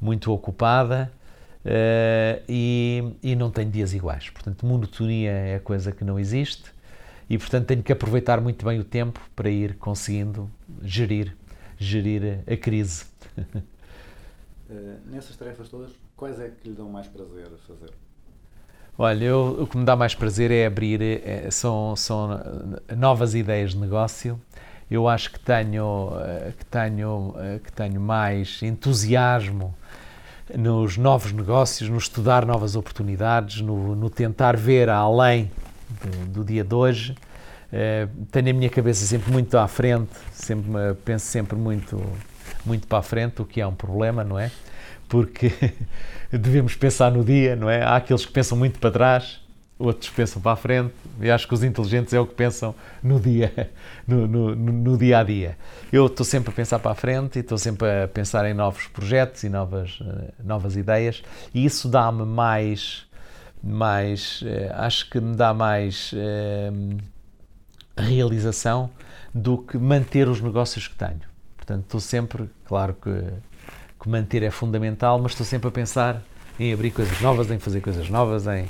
muito ocupada. Eh, e, e não tenho dias iguais. Portanto, monotonia é a coisa que não existe e, portanto, tenho que aproveitar muito bem o tempo para ir conseguindo gerir, gerir a crise. [laughs] Eh, nessas tarefas todas, quais é que lhe dão mais prazer a fazer? Olha, eu, o que me dá mais prazer é abrir, eh, são, são novas ideias de negócio. Eu acho que tenho, eh, que tenho, que tenho mais entusiasmo nos novos negócios, no estudar novas oportunidades, no, no tentar ver além do, do dia de hoje. Eh, tenho a minha cabeça sempre muito à frente, sempre, penso sempre muito, muito para a frente, o que é um problema, não é? Porque [laughs] devemos pensar no dia, não é? Há aqueles que pensam muito para trás, outros pensam para a frente, e acho que os inteligentes é o que pensam no dia, [laughs] no, no, no- dia a dia. Eu estou sempre a pensar para a frente e estou sempre a pensar em novos projetos e novas, eh, novas ideias, e isso dá-me mais, mais eh, acho que me dá mais eh, realização do que manter os negócios que tenho. Portanto, estou sempre, claro que, que manter é fundamental, mas estou sempre a pensar em abrir coisas novas, em fazer coisas novas, em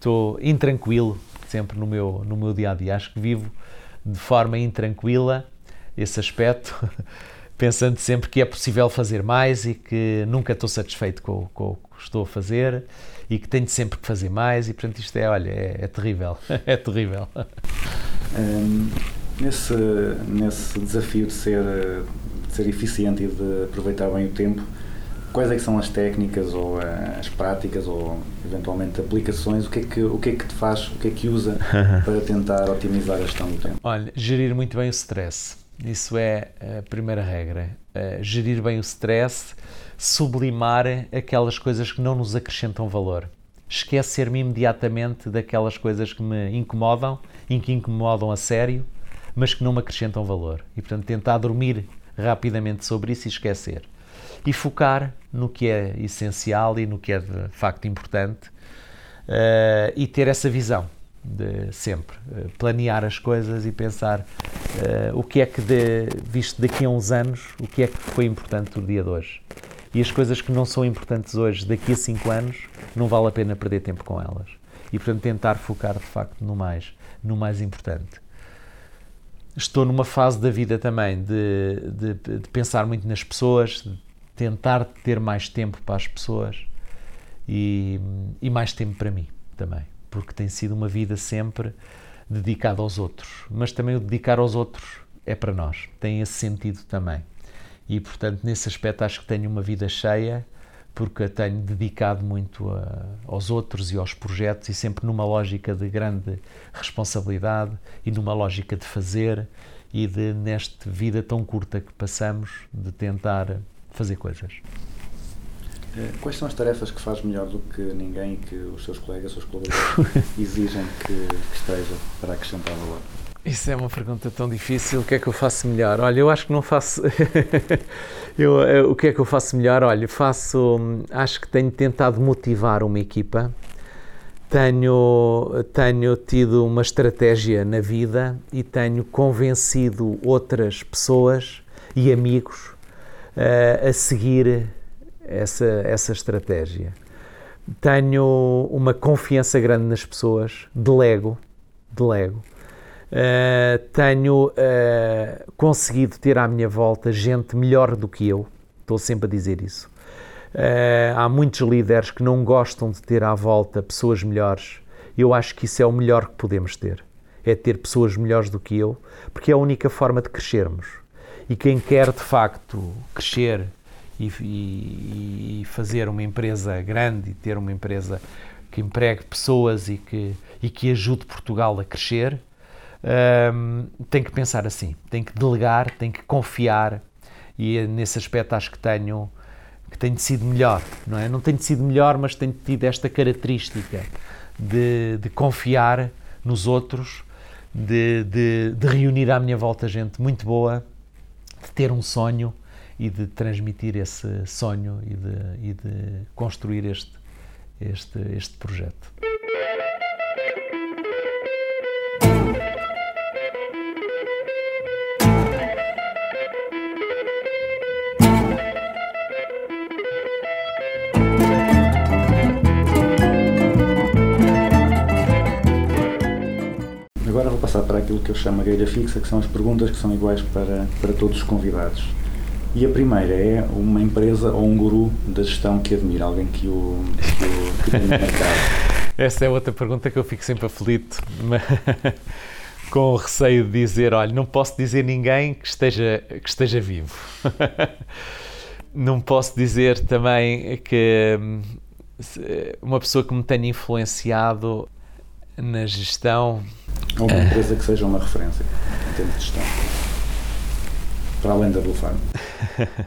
estou intranquilo sempre no meu no meu dia a dia. Acho que vivo de forma intranquila esse aspecto, [laughs] pensando sempre que é possível fazer mais e que nunca estou satisfeito com, com o que estou a fazer e que tenho sempre que fazer mais e portanto isto é, olha, é, é terrível, [laughs] é terrível. Hum, nesse, nesse desafio de ser, de ser eficiente e de aproveitar bem o tempo, quais é que são as técnicas ou eh, as práticas ou eventualmente aplicações? O que é que, o que, é que te faz, o que é que usa [laughs] para tentar otimizar a gestão do tempo? Olha, gerir muito bem o stress. Isso é a primeira regra. Eh, gerir bem o stress, sublimar aquelas coisas que não nos acrescentam valor. Esquecer-me imediatamente daquelas coisas que me incomodam e que incomodam a sério, mas que não me acrescentam valor. E, portanto, tentar dormir rapidamente sobre isso e esquecer. E focar no que é essencial e no que é de facto importante eh, e ter essa visão de sempre. Eh, planear as coisas e pensar eh, o que é que de, visto daqui a uns anos o que é que foi importante do dia de hoje. E as coisas que não são importantes hoje daqui a cinco anos não vale a pena perder tempo com elas. E portanto tentar focar de facto no mais no mais importante. Estou numa fase da vida também de, de, de pensar muito nas pessoas de tentar ter mais tempo para as pessoas e, e mais tempo para mim também, porque tem sido uma vida sempre dedicada aos outros, mas também o dedicar aos outros é para nós, tem esse sentido também. E portanto, nesse aspecto, acho que tenho uma vida cheia, porque a tenho dedicado muito a- aos outros e aos projetos, e sempre numa lógica de grande responsabilidade e numa lógica de fazer e de, nesta vida tão curta que passamos, de tentar fazer coisas. Eh, Quais são as tarefas que faz melhor do que ninguém e que os seus colegas, os seus colaboradores [laughs] exigem que, que esteja para acrescentar valor? Isso é uma pergunta tão difícil. O que é que eu faço melhor? Olha, eu acho que não faço. [laughs] eu, eh, o que é que eu faço melhor? Olha, faço. hum, Acho que tenho tentado motivar uma equipa tenho, tenho tido uma estratégia na vida e tenho convencido outras pessoas e amigos eh, a seguir essa, essa estratégia. Tenho uma confiança grande nas pessoas, delego, delego. Eh, tenho eh, conseguido ter à minha volta gente melhor do que eu, estou sempre a dizer isso. Eh, há muitos líderes que não gostam de ter à volta pessoas melhores. Eu acho que isso é o melhor que podemos ter. É ter pessoas melhores do que eu, porque é a única forma de crescermos. E quem quer de facto crescer e, e- e fazer uma empresa grande e ter uma empresa que empregue pessoas e que, e que ajude Portugal a crescer, hum, tem que pensar assim, tem que delegar, tem que confiar e nesse aspecto acho que tenho que tenho sido melhor, não é? Não tenho sido melhor, mas tenho tido esta característica de, de confiar nos outros, de, de, de reunir à minha volta gente muito boa, de ter um sonho e de transmitir esse sonho e de, e de construir este, este, este projeto. Aquilo que eu chamo a grelha fixa, que são as perguntas que são iguais para, para todos os convidados. E a primeira é uma empresa ou um guru da gestão que admira, alguém que o, que o que tem marcado. [laughs] Essa é outra pergunta que eu fico sempre aflito, [laughs] com receio de dizer, olha, não posso dizer ninguém que esteja, que esteja vivo. [laughs] não posso dizer também que hum, uma pessoa que me tenha influenciado na gestão, Ou uma empresa que seja uma referência em termos de gestão. Para além da Blue Farm. [laughs]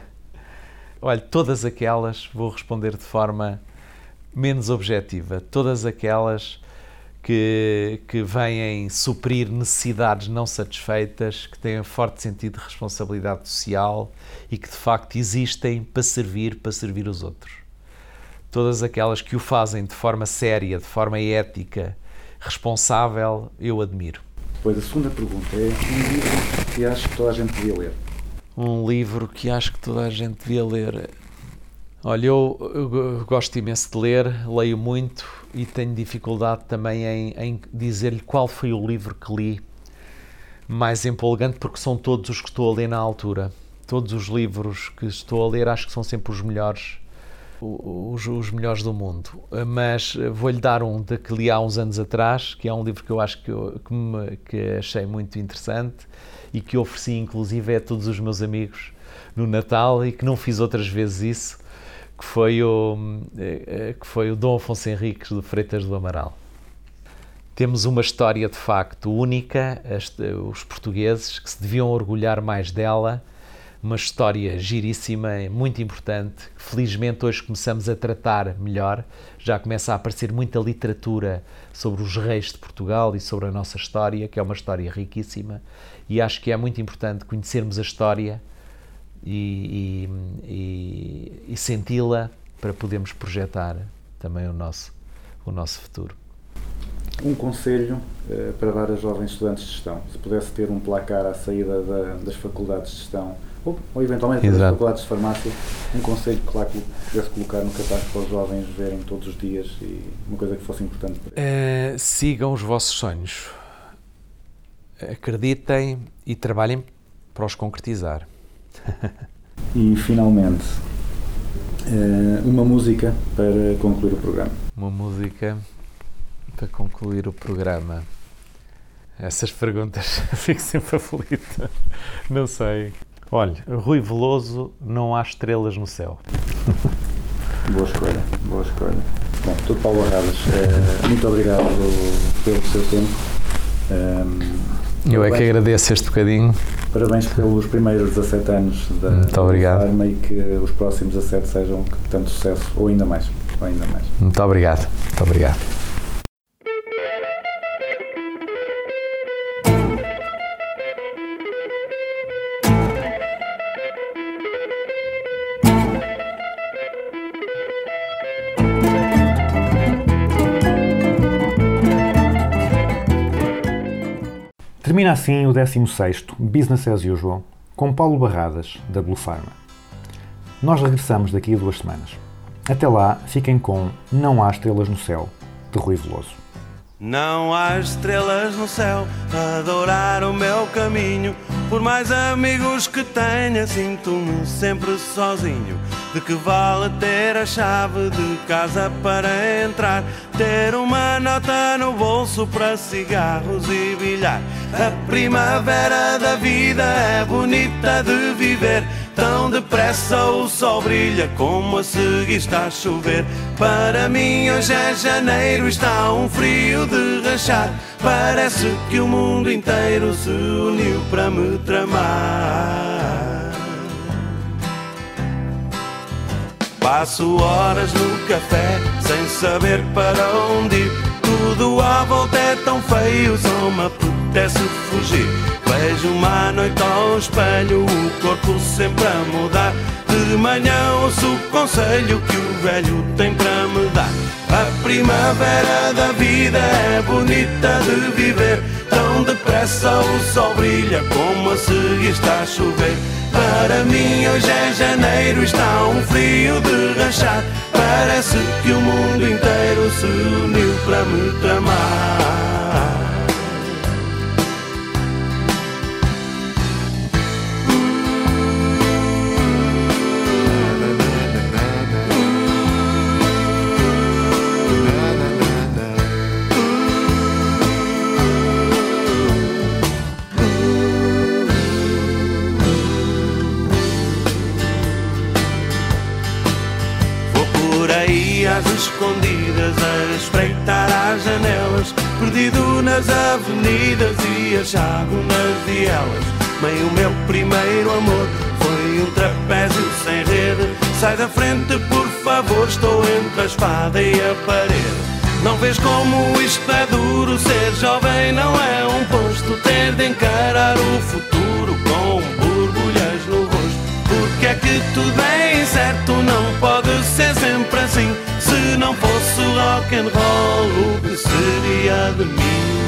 olha, todas aquelas, vou responder de forma menos objetiva, todas aquelas que, que vêm suprir necessidades não satisfeitas, que têm um forte sentido de responsabilidade social e que de facto existem para servir, para servir os outros. Todas aquelas que o fazem de forma séria, de forma ética, responsável, eu admiro. Depois a segunda pergunta é um livro que acho que toda a gente devia ler. Um livro que acho que toda a gente devia ler. Olha, eu, eu gosto imenso de ler, leio muito e tenho dificuldade também em, em dizer-lhe qual foi o livro que li mais empolgante, porque são todos os que estou a ler na altura. Todos os livros que estou a ler acho que são sempre os melhores, os, os melhores do mundo. Mas eh, vou-lhe dar um de que li há uns anos atrás, que é um livro que eu acho que, eu- que, me- que achei muito interessante e que ofereci inclusive a todos os meus amigos no Natal e que não fiz outras vezes isso, que foi o, eh, eh, que foi o Dom Afonso Henriques de Freitas do Amaral. Temos uma história de facto única, os portugueses que se deviam orgulhar mais dela, uma história giríssima, muito importante. Felizmente hoje começamos a tratar melhor, já começa a aparecer muita literatura sobre os reis de Portugal e sobre a nossa história, que é uma história riquíssima, e acho que é muito importante conhecermos a história e, e- e- e senti-la para podermos projetar também o nosso, o nosso futuro. Um conselho eh, para dar a jovens estudantes de gestão. Se pudesse ter um placar à saída da- das faculdades de gestão, ou, ou eventualmente das Exato. faculdades de farmácia, um conselho que lá pudesse colocar no cartaz para os jovens verem todos os dias e uma coisa que fosse importante para eles. Eh, sigam os vossos sonhos. Acreditem e trabalhem para os concretizar. [laughs] E finalmente, eh, uma música para concluir o programa. Uma música para concluir o programa. Essas perguntas [laughs] fico sempre aflito. Não sei. Olha, Rui Veloso, não há estrelas no céu. Boa escolha, boa escolha. Bom, Dr. Paulo Arradas, eh, muito obrigado pelo seu tempo. Ehm, Eu é que agradeço este bocadinho. Parabéns pelos primeiros 17 anos da Muito da obrigado. Farma e que os próximos 17 sejam de tanto sucesso, ou ainda mais. Ou ainda mais. Muito obrigado. Muito obrigado. Assim o 16º Business as Usual com Paulo Barradas, da Blue Pharma. Nós regressamos daqui a duas semanas. Até lá, fiquem com Não Há Estrelas no Céu, de Rui Veloso. Não há estrelas no céu a adorar o meu caminho. Por mais amigos que tenha, sinto-me sempre sozinho. De que vale ter a chave de casa para entrar? Ter uma nota no bolso para cigarros e bilhar. A primavera da vida é bonita de viver. Tão depressa o sol brilha como a seguir está a chover. Para mim hoje é janeiro, está um frio de rachar. Parece que o mundo inteiro se uniu para me tramar. Passo horas no café sem saber para onde ir. Tudo à volta é tão feio, só me apetece fugir. Vejo uma noite ao espelho, o corpo sempre a mudar. De manhã ouço o conselho que o velho tem para me dar. A primavera da vida é bonita de viver. Tão depressa o sol brilha como a seguir está a chover. Para mim hoje é janeiro, está um frio de rachar. Parece que o mundo inteiro se uniu para me tramar. Achado nas vielas. Meio meu primeiro amor foi um trapézio sem rede. Sai da frente, por favor, estou entre a espada e a parede. Não vês como isto é duro, ser jovem não é um posto, ter de encarar o futuro com borbulhas no rosto. Porque é que tudo é incerto, não pode ser sempre assim. Se não fosse rock and roll, o que seria de mim?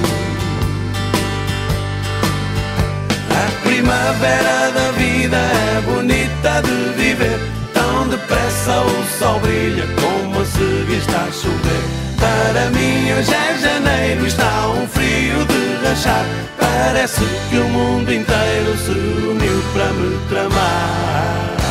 Primavera da vida é bonita de viver. Tão depressa o sol brilha como a seguir está a chover. Para mim hoje é janeiro, está um frio de rachar. Parece que o mundo inteiro se uniu para me tramar.